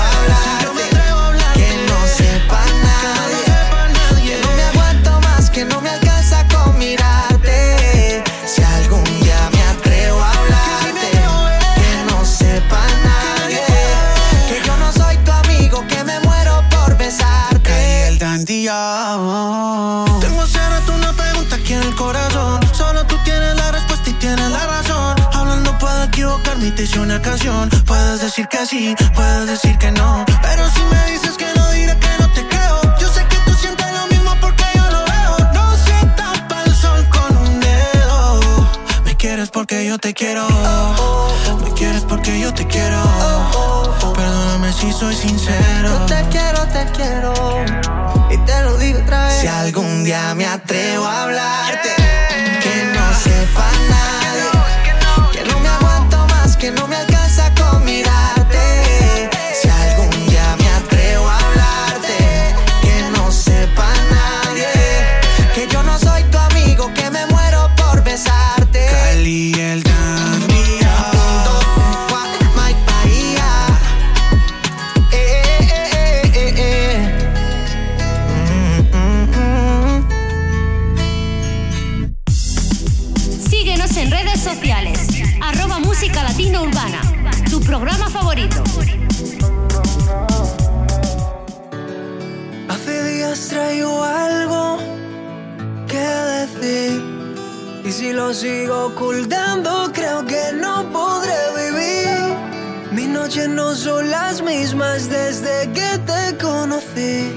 Tengo hace rato una pregunta aquí en el corazón. Solo tú tienes la respuesta y tienes la razón. Hablando puedo equivocarme y te hice una canción. Puedes decir que sí, puedes decir que no. Pero si me dices que no, diré que no quieres porque yo te quiero. Me quieres porque yo te quiero. Perdóname si soy sincero. Yo te quiero, te quiero. Y te lo digo otra vez. Si algún día me atrevo a hablarte, que no sepa nadie, que no me aguanto más, que no me programa favorito. Hace días traigo algo que decir. Y si lo sigo ocultando, creo que no podré vivir. Noches no son las mismas desde que te conocí.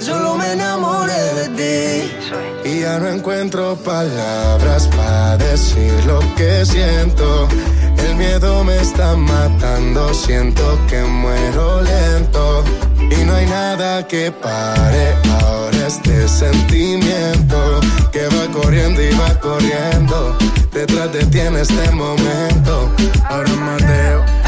Solo me enamoré de ti. Y ya no encuentro palabras para decir lo que siento. El miedo me está matando, siento que muero lento. Y no hay nada que pare ahora este sentimiento que va corriendo y va corriendo. Detrás de ti en este momento. Ahora Mateo.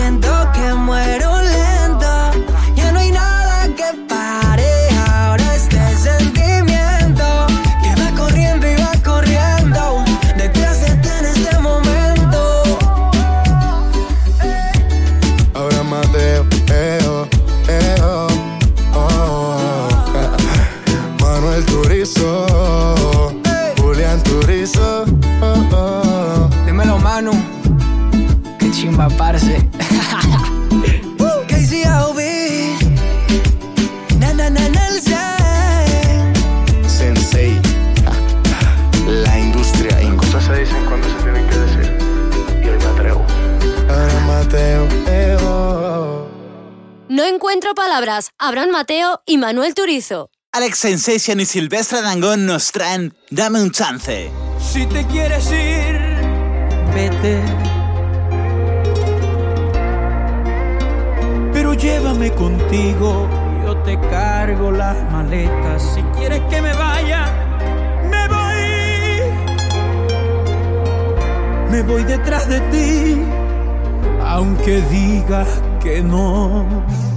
siento que muero encuentro palabras. Abraham Mateo y Manuel Turizo. Alex Sensation y Silvestre Dangón nos traen Dame un chance. Si te quieres ir, vete. Pero llévame contigo, yo te cargo las maletas. Si quieres que me vaya, me voy. Me voy detrás de ti, aunque digas que no.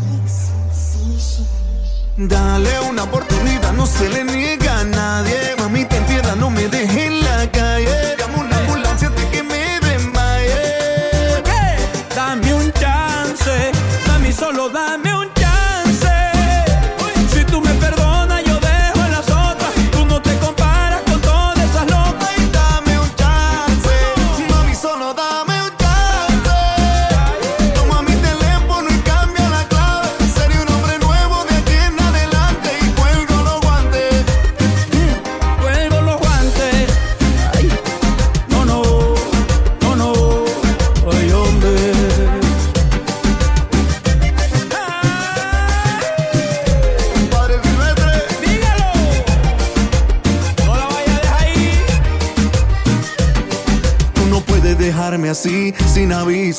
Dale una oportunidad, no se le niega a nadie. Mami, te entienda, no me dejes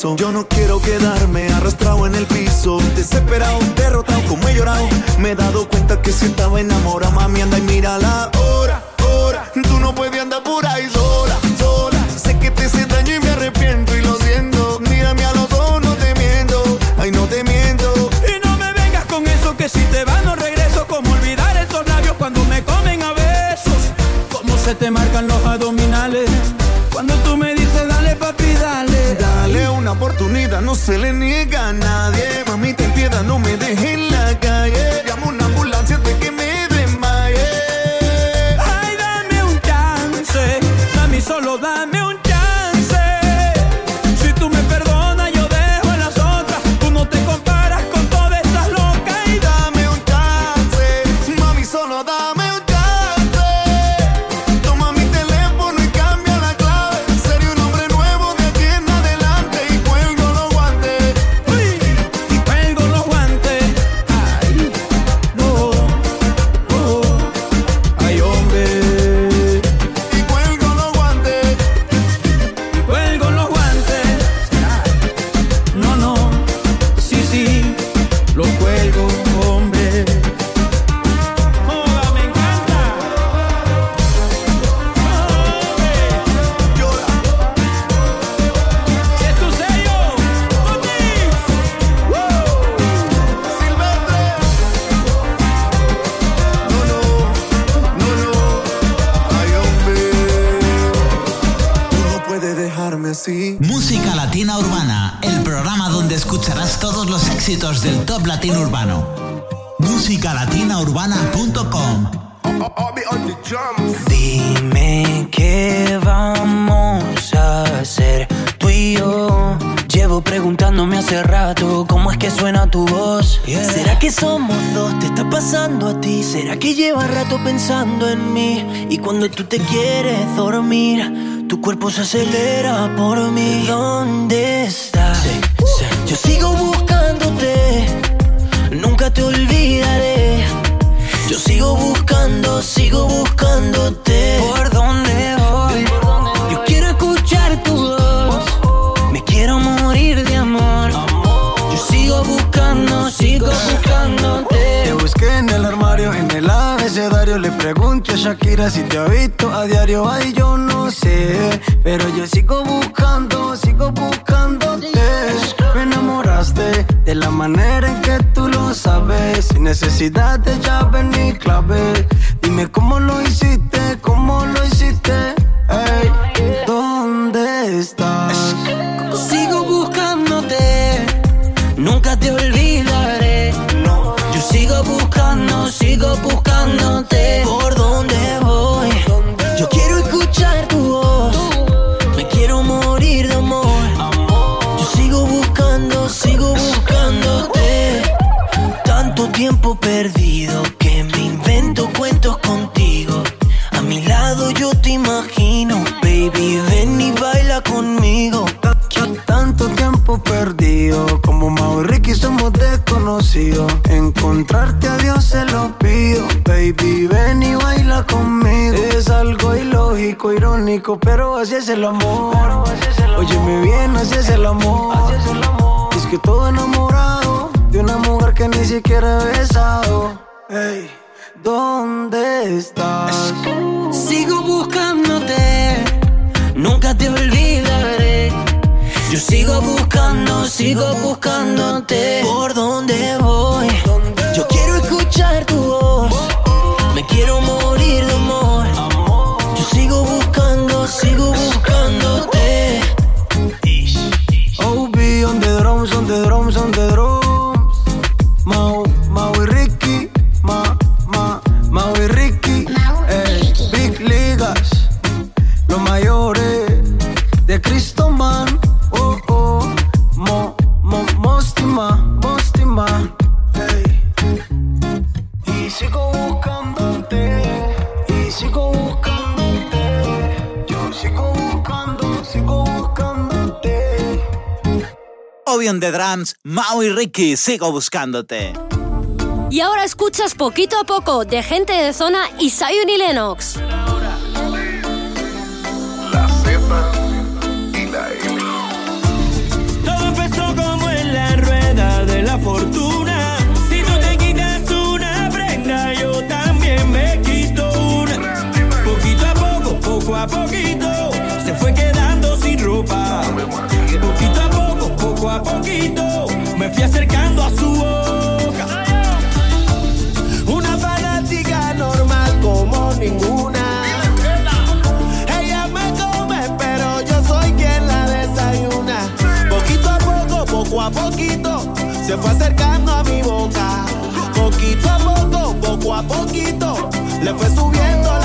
Yo no quiero quedarme arrastrado en el piso. Desesperado, derrotado, como he llorado. Me he dado cuenta que si estaba enamorado, no se le niega a nadie. Te quieres dormir, tu cuerpo se acelera por mí. ¿Dónde estás? Yo sigo buscándote, nunca te olvidaré. Yo sigo buscando, sigo buscándote. ¿Por dónde voy? Yo quiero escuchar tu voz. Me quiero morir de amor. Yo sigo buscando, sigo buscándote. Te busqué en el armario, en el abecedario. Le pregunté a Shakira si te ha visto diario. Ay, yo no sé. Pero yo sigo buscando, sigo buscándote. Me enamoraste de la manera en que tú lo sabes. Sin necesidad de llave ni clave. Lo pido, baby, ven y baila conmigo. Es algo ilógico, irónico, pero así es el amor. Óyeme bien, así es el amor. Es que todo enamorado de una mujer que ni siquiera he besado. Ey, ¿dónde estás? Sigo buscándote, nunca te olvidaré. Yo sigo buscando, sigo buscándote. ¿Por dónde voy? Escuchar tu voz. Me quiero morir de amor. Yo sigo buscando, sigo buscándote. OB on the drums, on the drums, on the drums. Toby on the Drums, Mau y Ricky, sigo buscándote. Y ahora escuchas poquito a poco de gente de zona y Zion y Lennox. La cepa y la M. Todo empezó como en la rueda de la fortuna. poquito a poco, poco a poquito, se fue quedando sin ropa a poquito me fui acercando a su boca. Una fanática normal como ninguna. Ella me come, pero yo soy quien la desayuna. Poquito a poco, poco a poquito, se fue acercando a mi boca. Poquito a poco, poco a poquito, le fue subiendo la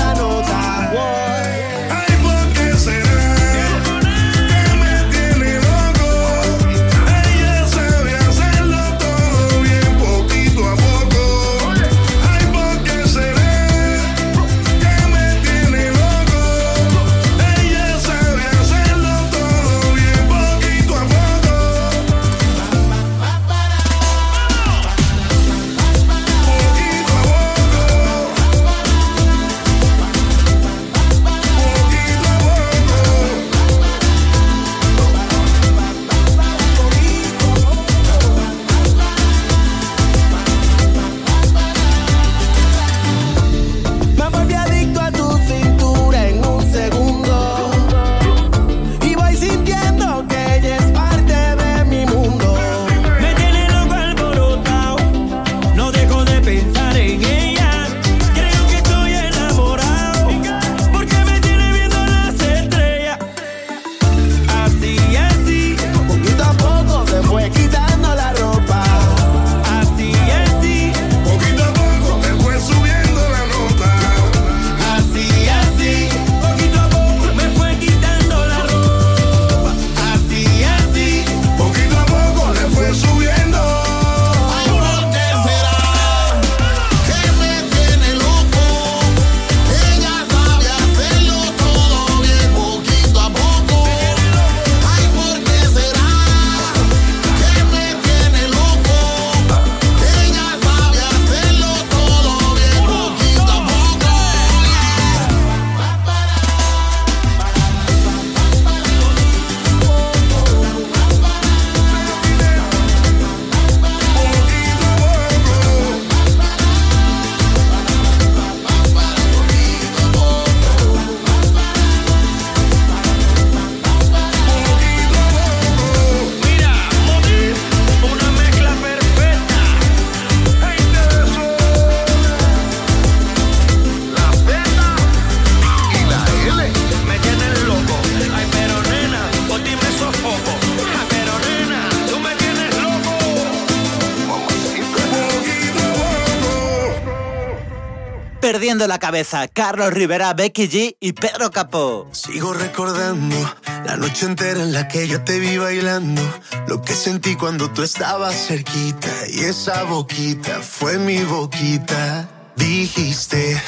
Perdiendo la cabeza, Carlos Rivera, Becky G y Pedro Capó. Sigo recordando la noche entera en la que yo te vi bailando. Lo que sentí cuando tú estabas cerquita. Y esa boquita fue mi boquita. Dijiste,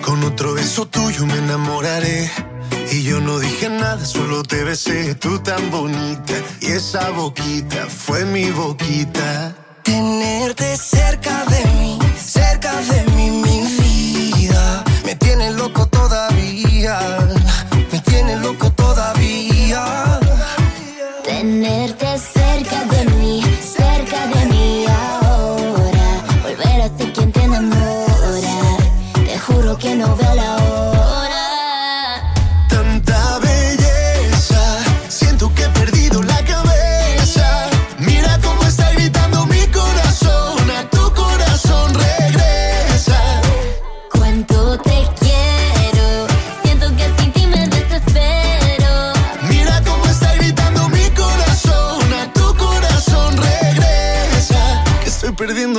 con otro beso tuyo me enamoraré. Y yo no dije nada, solo te besé, tú tan bonita. Y esa boquita fue mi boquita. Tenerte cerca de mí, cerca de mí, mi tiene loco todavía, me tiene loco todavía. Tenerte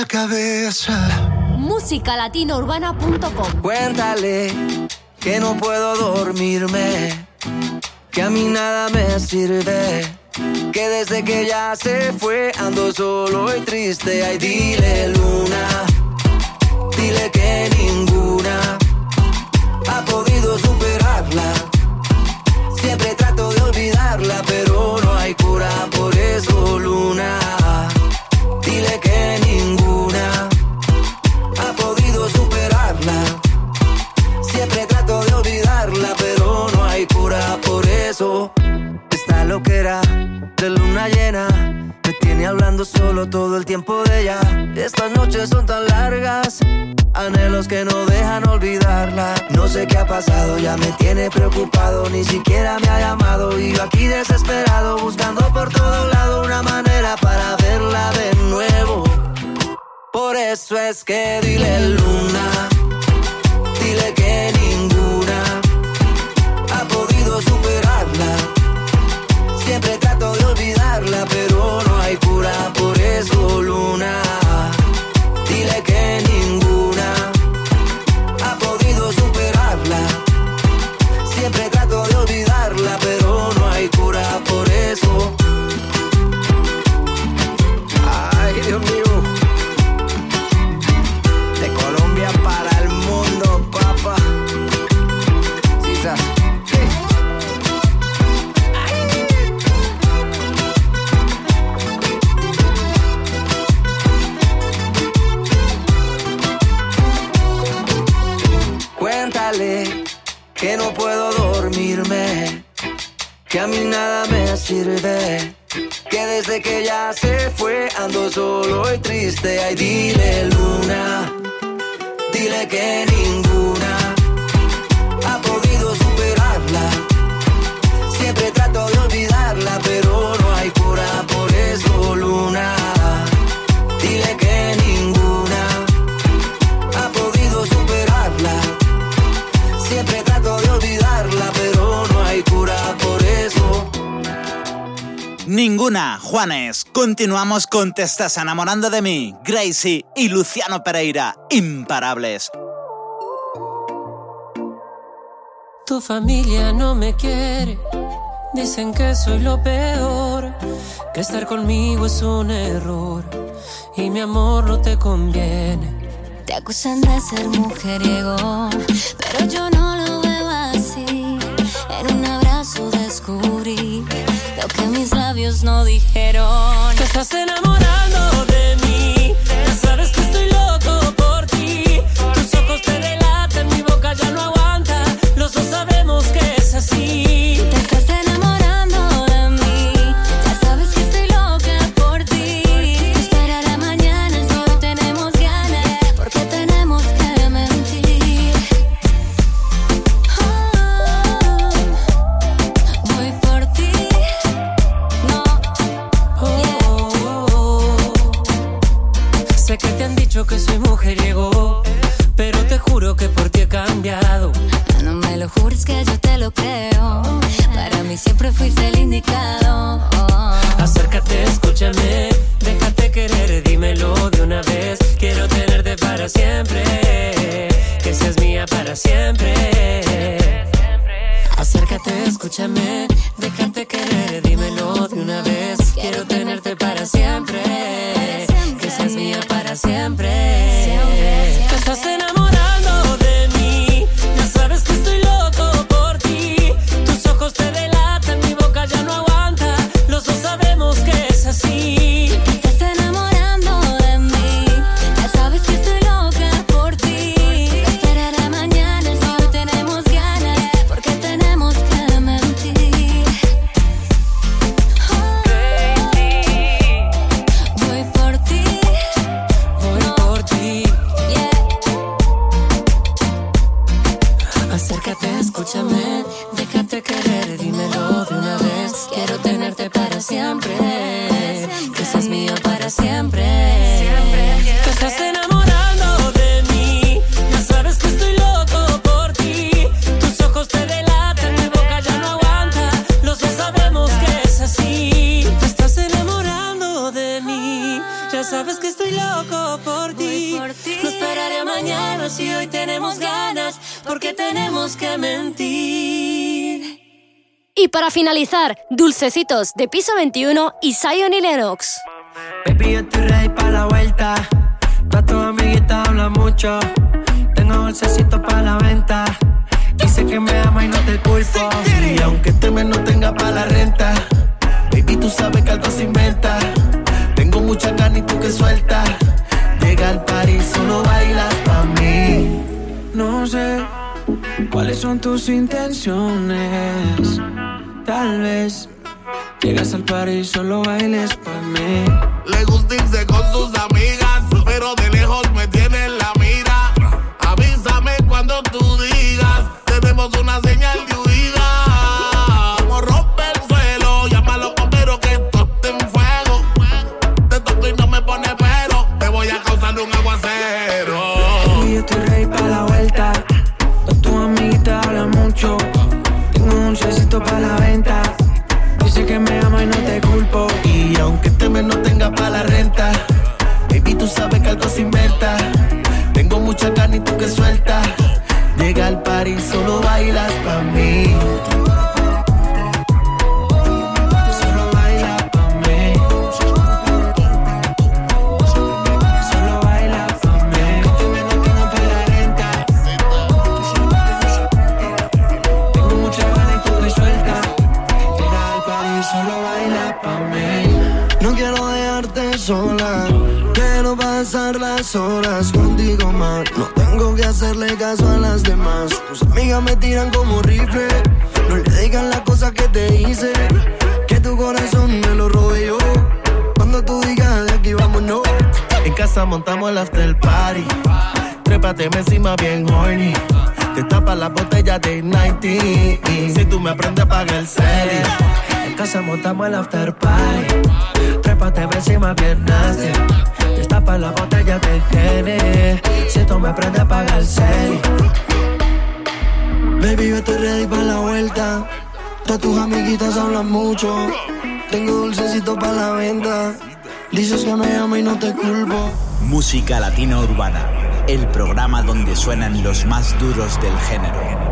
La cabeza. musicalatinourbana.com Cuéntale que no puedo dormirme, que a mí nada me sirve, que desde que ya se fue ando solo y triste. Ay, dile luna, dile que ninguna ha podido superarla. Siempre trato de olvidarla, pero no hay cura por eso, luna. Dile que ninguna luna llena me tiene hablando solo todo el tiempo de ella. Estas noches son tan largas, anhelos que no dejan olvidarla. No sé qué ha pasado, ya me tiene preocupado, ni siquiera me ha llamado. Y yo aquí desesperado, buscando por todo lado una manera para verla de nuevo. Por eso es que dile luna, dile que ninguna ha podido superarla. Siempre trato de olvidarla, pero no hay cura por eso, luna. Que a mí nada me sirve, que desde que ya se fue ando solo y triste. Ay, dile luna, dile que ninguna Ninguna, Juanes. Continuamos con Te estás enamorando de mí, Gracie y Luciano Pereira, imparables. Tu familia no me quiere, dicen que soy lo peor, que estar conmigo es un error y mi amor no te conviene. Te acusan de ser mujeriego, pero yo no lo veo así. En un abrazo descubrí labios no dijeron. Te estás enamorando de mí, ya sabes que estoy loco por ti. Tus ojos te delatan, mi boca ya no aguanta, los dos sabemos que es así. Para mí siempre fuiste el indicado. Acércate, escúchame, déjate querer, dímelo de una vez. Quiero tenerte para siempre, que seas mía para siempre. Acércate, escúchame, Dulcecitos de Piso 21 y Zion y Lennox. Baby, yo estoy ready para la vuelta. Pa' tu amiguita habla mucho. Tengo dulcecitos para la venta. Dice que me ama y no te culpo. Y aunque este mes no tenga para la renta, baby, tú sabes que algo se inventa. Tengo mucha carne y tú que sueltas. Llega al París, solo bailas para mí. No sé cuáles son tus intenciones suenan los más duros del género.